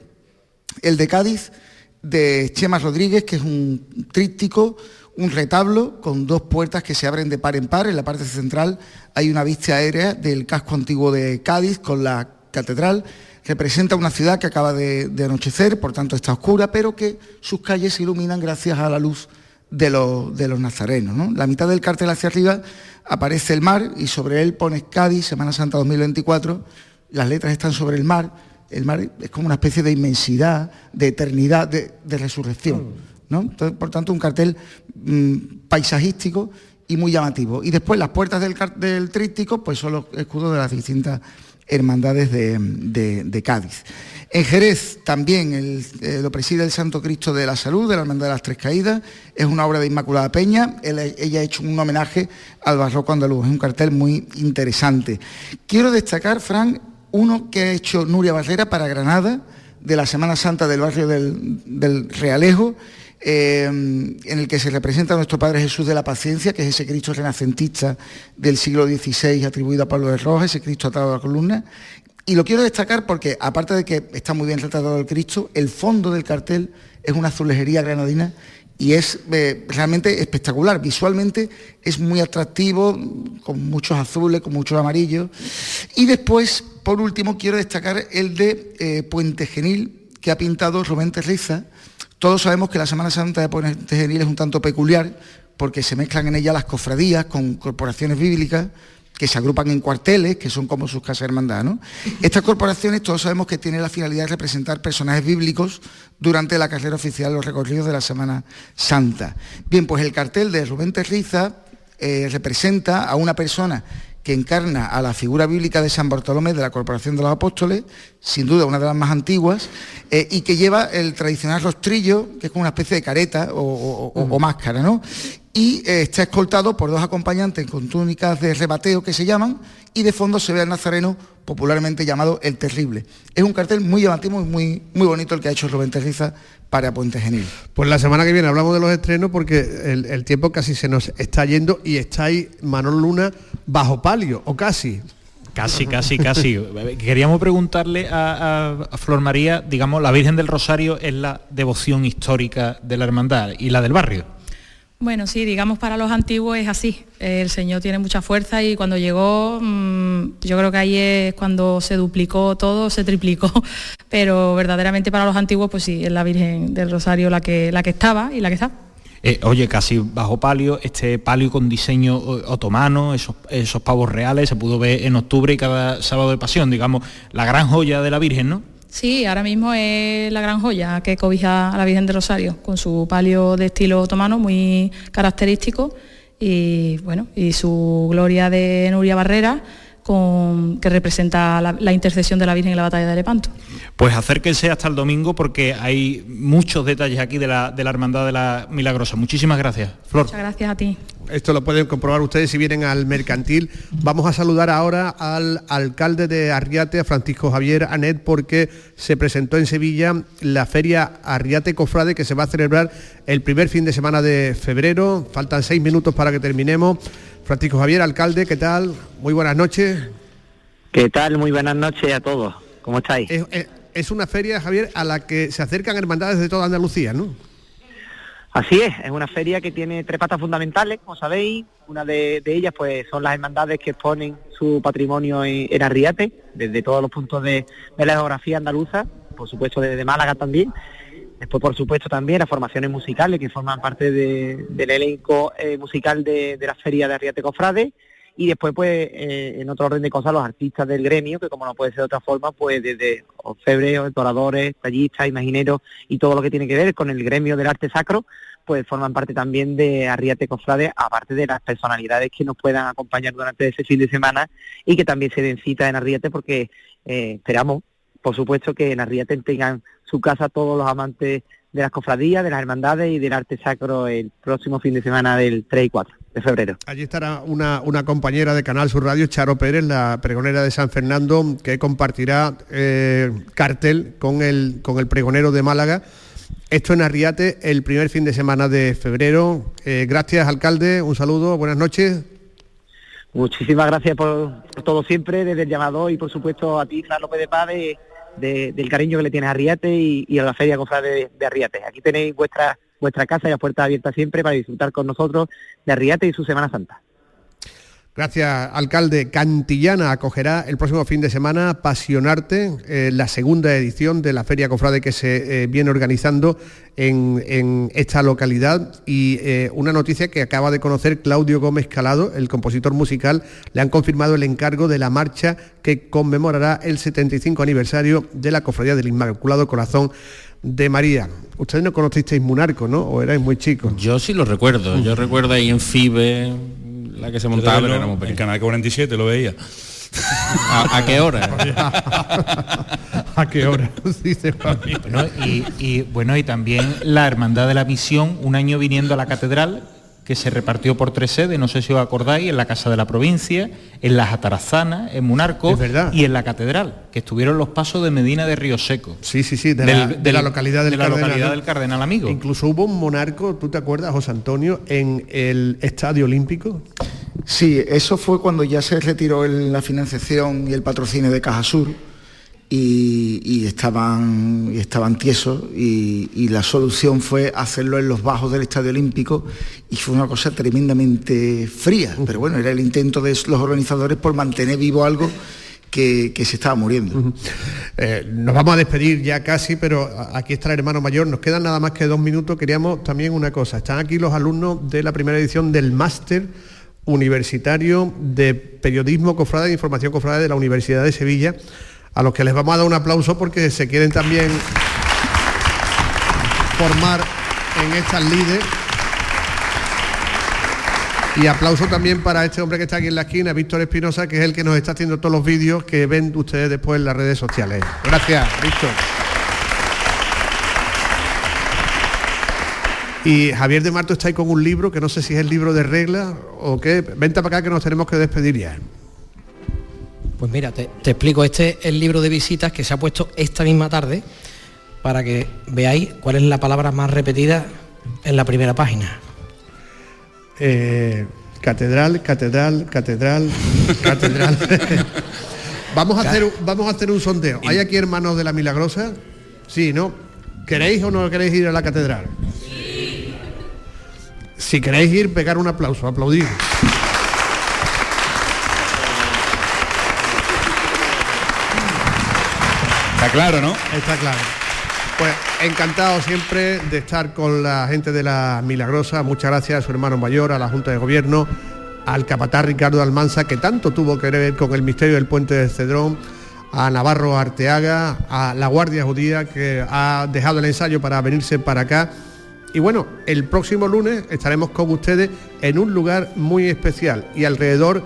el de Cádiz, de Chema Rodríguez, que es un tríptico, un retablo con dos puertas que se abren de par en par. En la parte central hay una vista aérea del casco antiguo de Cádiz con la catedral. Representa una ciudad que acaba de, anochecer, por tanto está oscura, pero que sus calles se iluminan gracias a la luz de los, nazarenos. ¿no? La mitad del cartel hacia arriba aparece el mar y sobre él pone Cádiz, Semana Santa 2024. Las letras están sobre el mar. El mar es como una especie de inmensidad, de eternidad, de resurrección. ¿No? Entonces, por tanto, un cartel mm, paisajístico y muy llamativo. Y después las puertas del, del tríptico pues son los escudos de las distintas hermandades de, Cádiz. En Jerez también eh, lo preside el Santo Cristo de la Salud, de la Hermandad de las Tres Caídas. Es una obra de Inmaculada Peña. Ella ha hecho un homenaje al barroco andaluz. Es un cartel muy interesante. Quiero destacar, Fran, uno que ha hecho Nuria Barrera para Granada, de la Semana Santa del barrio del, del Realejo, eh, en el que se representa a nuestro Padre Jesús de la Paciencia, que es ese Cristo renacentista del siglo XVI atribuido a Pablo de Rojas, ese Cristo atado a la columna. Y lo quiero destacar porque, aparte de que está muy bien retratado el Cristo, el fondo del cartel es una azulejería granadina y es eh, realmente espectacular. Visualmente es muy atractivo, con muchos azules, con muchos amarillos. Y después, por último, quiero destacar el de eh, Puente Genil, que ha pintado Rubén Terriza. Todos sabemos que la Semana Santa de Puente Genil es un tanto peculiar, porque se mezclan en ella las cofradías con corporaciones bíblicas que se agrupan en cuarteles, que son como sus casas hermandad. ¿no? Estas corporaciones todos sabemos que tienen la finalidad de representar personajes bíblicos durante la carrera oficial, los recorridos de la Semana Santa. Bien, pues el cartel de Rubén Terriza eh, representa a una persona que encarna a la figura bíblica de San Bartolomé de la Corporación de los Apóstoles, sin duda una de las más antiguas, eh, y que lleva el tradicional rostrillo, que es como una especie de careta o, o- o- o máscara, ¿no? Y eh, está escoltado por dos acompañantes con túnicas de rebateo que se llaman, y de fondo se ve al nazareno popularmente llamado El Terrible. Es un cartel muy llamativo y muy, muy bonito el que ha hecho Rubén Terriza para Puente Genil. Pues la semana que viene hablamos de los estrenos porque el, el tiempo casi se nos está yendo y está ahí Manol Luna bajo palio, o casi. Casi, casi, casi. Queríamos preguntarle a, a- a Flor María, digamos, la Virgen del Rosario es la devoción histórica de la hermandad y la del barrio. Bueno, sí, digamos para los antiguos es así. El Señor tiene mucha fuerza y cuando llegó, mm, yo creo que ahí es cuando se duplicó todo, se triplicó. Pero verdaderamente para los antiguos, pues sí, es la Virgen del Rosario la que, la que estaba y la que está. Eh, oye, casi bajo palio, este palio con diseño otomano, esos, esos pavos reales, se pudo ver en octubre y cada sábado de pasión, digamos, la gran joya de la Virgen, ¿no? Sí, ahora mismo es la gran joya que cobija a la Virgen del Rosario, con su palio de estilo otomano muy característico y bueno, y su gloria de Nuria Barrera con, que representa la, la intercesión de la Virgen en la batalla de Lepanto. Pues acérquense hasta el domingo porque hay muchos detalles aquí de la, de la Hermandad de la Milagrosa. Muchísimas gracias, Flor. Muchas gracias a ti. Esto lo pueden comprobar ustedes si vienen al mercantil. Vamos a saludar ahora al alcalde de Arriate, a Francisco Javier Anet, porque se presentó en Sevilla la feria Arriate Cofrade que se va a celebrar el primer fin de semana de febrero. Faltan seis minutos para que terminemos. Francisco Javier, alcalde, ¿qué tal? Muy buenas noches. ¿Qué tal? Muy buenas noches a todos. ¿Cómo estáis? Es, es- es una feria, Javier, a la que se acercan hermandades de toda Andalucía, ¿no? Así es, es una feria que tiene tres patas fundamentales, como sabéis. Una de, de ellas pues son las hermandades que exponen su patrimonio en, en Arriate, desde todos los puntos de, de la geografía andaluza, por supuesto desde Málaga también. Después, por supuesto, también las formaciones musicales que forman parte de- del elenco eh, musical de, de la feria de Arriate Cofrade. Y después, pues, eh, en otro orden de cosas, los artistas del gremio, que como no puede ser de otra forma, pues desde orfebres, decoradores, tallistas, imagineros y todo lo que tiene que ver con el gremio del arte sacro, pues forman parte también de Arriate Cofrade, aparte de las personalidades que nos puedan acompañar durante ese fin de semana y que también se den cita en Arriate porque eh, esperamos, por supuesto, que en Arriate tengan su casa todos los amantes de las cofradías, de las hermandades y del arte sacro el próximo fin de semana del 3 y 4 de febrero. Allí estará una, una compañera de Canal Sur Radio, Charo Pérez, la pregonera de San Fernando, que compartirá eh, cartel con el, con el pregonero de Málaga. Esto en Arriate el primer fin de semana de febrero. Eh, gracias, alcalde. Un saludo. Buenas noches. Muchísimas gracias por, por todo siempre, desde el llamado y por supuesto a ti, Fran López de Paz, de- de- del cariño que le tienes a Arriate y, a la Feria Cofrade de, de. Aquí tenéis vuestra, vuestra casa y las puertas abiertas siempre para disfrutar con nosotros de Arriate y su Semana Santa. Gracias, alcalde. Cantillana acogerá el próximo fin de semana Pasionarte, eh, la segunda edición de la Feria Cofrade que se eh, viene organizando en, en esta localidad. Y eh, una noticia que acaba de conocer Claudio Gómez Calado, el compositor musical, le han confirmado el encargo de la marcha que conmemorará el 75 aniversario de la Cofradía del Inmaculado Corazón de María. Ustedes no conocisteis Munarco, ¿no? ¿O erais muy chicos? Yo sí lo recuerdo. Yo recuerdo ahí en FIBE, la que se montaba, pero éramos en pequeños. Canal 47 lo veía. ¿A, a qué hora? ¿A qué hora? Dice Javi. Bueno, y, y, bueno, y también la Hermandad de la Misión, un año viniendo a la catedral, que se repartió por tres sedes, no sé si os acordáis, en la Casa de la Provincia, en las Atarazanas, en Munarco y en la catedral, que estuvieron los pasos de Medina de Río Seco. Sí, sí, sí, de, Del- la, de del- la localidad del de la Cardenal. localidad del Cardenal Amigo. Incluso hubo un monarco, ¿tú te acuerdas, José Antonio, en el Estadio Olímpico? Sí, eso fue cuando ya se retiró el- la financiación y el patrocinio de Caja Sur y, y estaban, y estaban tiesos y, y la solución fue hacerlo en los bajos del Estadio Olímpico y fue una cosa tremendamente fría, pero bueno, era el intento de los organizadores por mantener vivo algo que, que se estaba muriendo. Eh, nos vamos a despedir ya casi, pero aquí está el hermano mayor. Nos quedan nada más que dos minutos. Queríamos también una cosa. Están aquí los alumnos de la primera edición del máster universitario de periodismo cofrade e información cofrade de la Universidad de Sevilla, a los que les vamos a dar un aplauso porque se quieren también formar en estas líderes. Y aplauso también para este hombre que está aquí en la esquina, Víctor Espinosa, que es el que nos está haciendo todos los vídeos que ven ustedes después en las redes sociales. Gracias, Víctor. Y Javier de Marto está ahí con un libro, que no sé si es el libro de reglas o qué. Vente para acá que nos tenemos que despedir ya. Pues mira, te, te explico, este es el libro de visitas que se ha puesto esta misma tarde para que veáis cuál es la palabra más repetida en la primera página. Eh, catedral, catedral, catedral, catedral. vamos, a hacer, un- vamos a hacer un sondeo. ¿Hay aquí hermanos de la Milagrosa? Sí, ¿no? ¿Queréis o no queréis ir a la catedral? Si queréis ir, pegar un aplauso, aplaudir. Está claro, ¿no? Está claro. Pues encantado siempre de estar con la gente de la Milagrosa. Muchas gracias a su hermano mayor, a la Junta de Gobierno, al capataz Ricardo Almanza, que tanto tuvo que ver con el misterio del puente de Cedrón, a Navarro Arteaga, a la Guardia Judía, que ha dejado el ensayo para venirse para acá. Y bueno, el próximo lunes estaremos con ustedes en un lugar muy especial y alrededor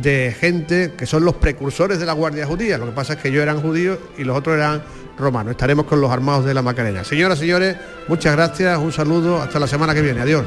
de gente que son los precursores de la Guardia Judía. Lo que pasa es que ellos eran judíos y los otros eran romanos. Estaremos con los armados de la Macarena. Señoras, señores, muchas gracias, un saludo, hasta la semana que viene. Adiós.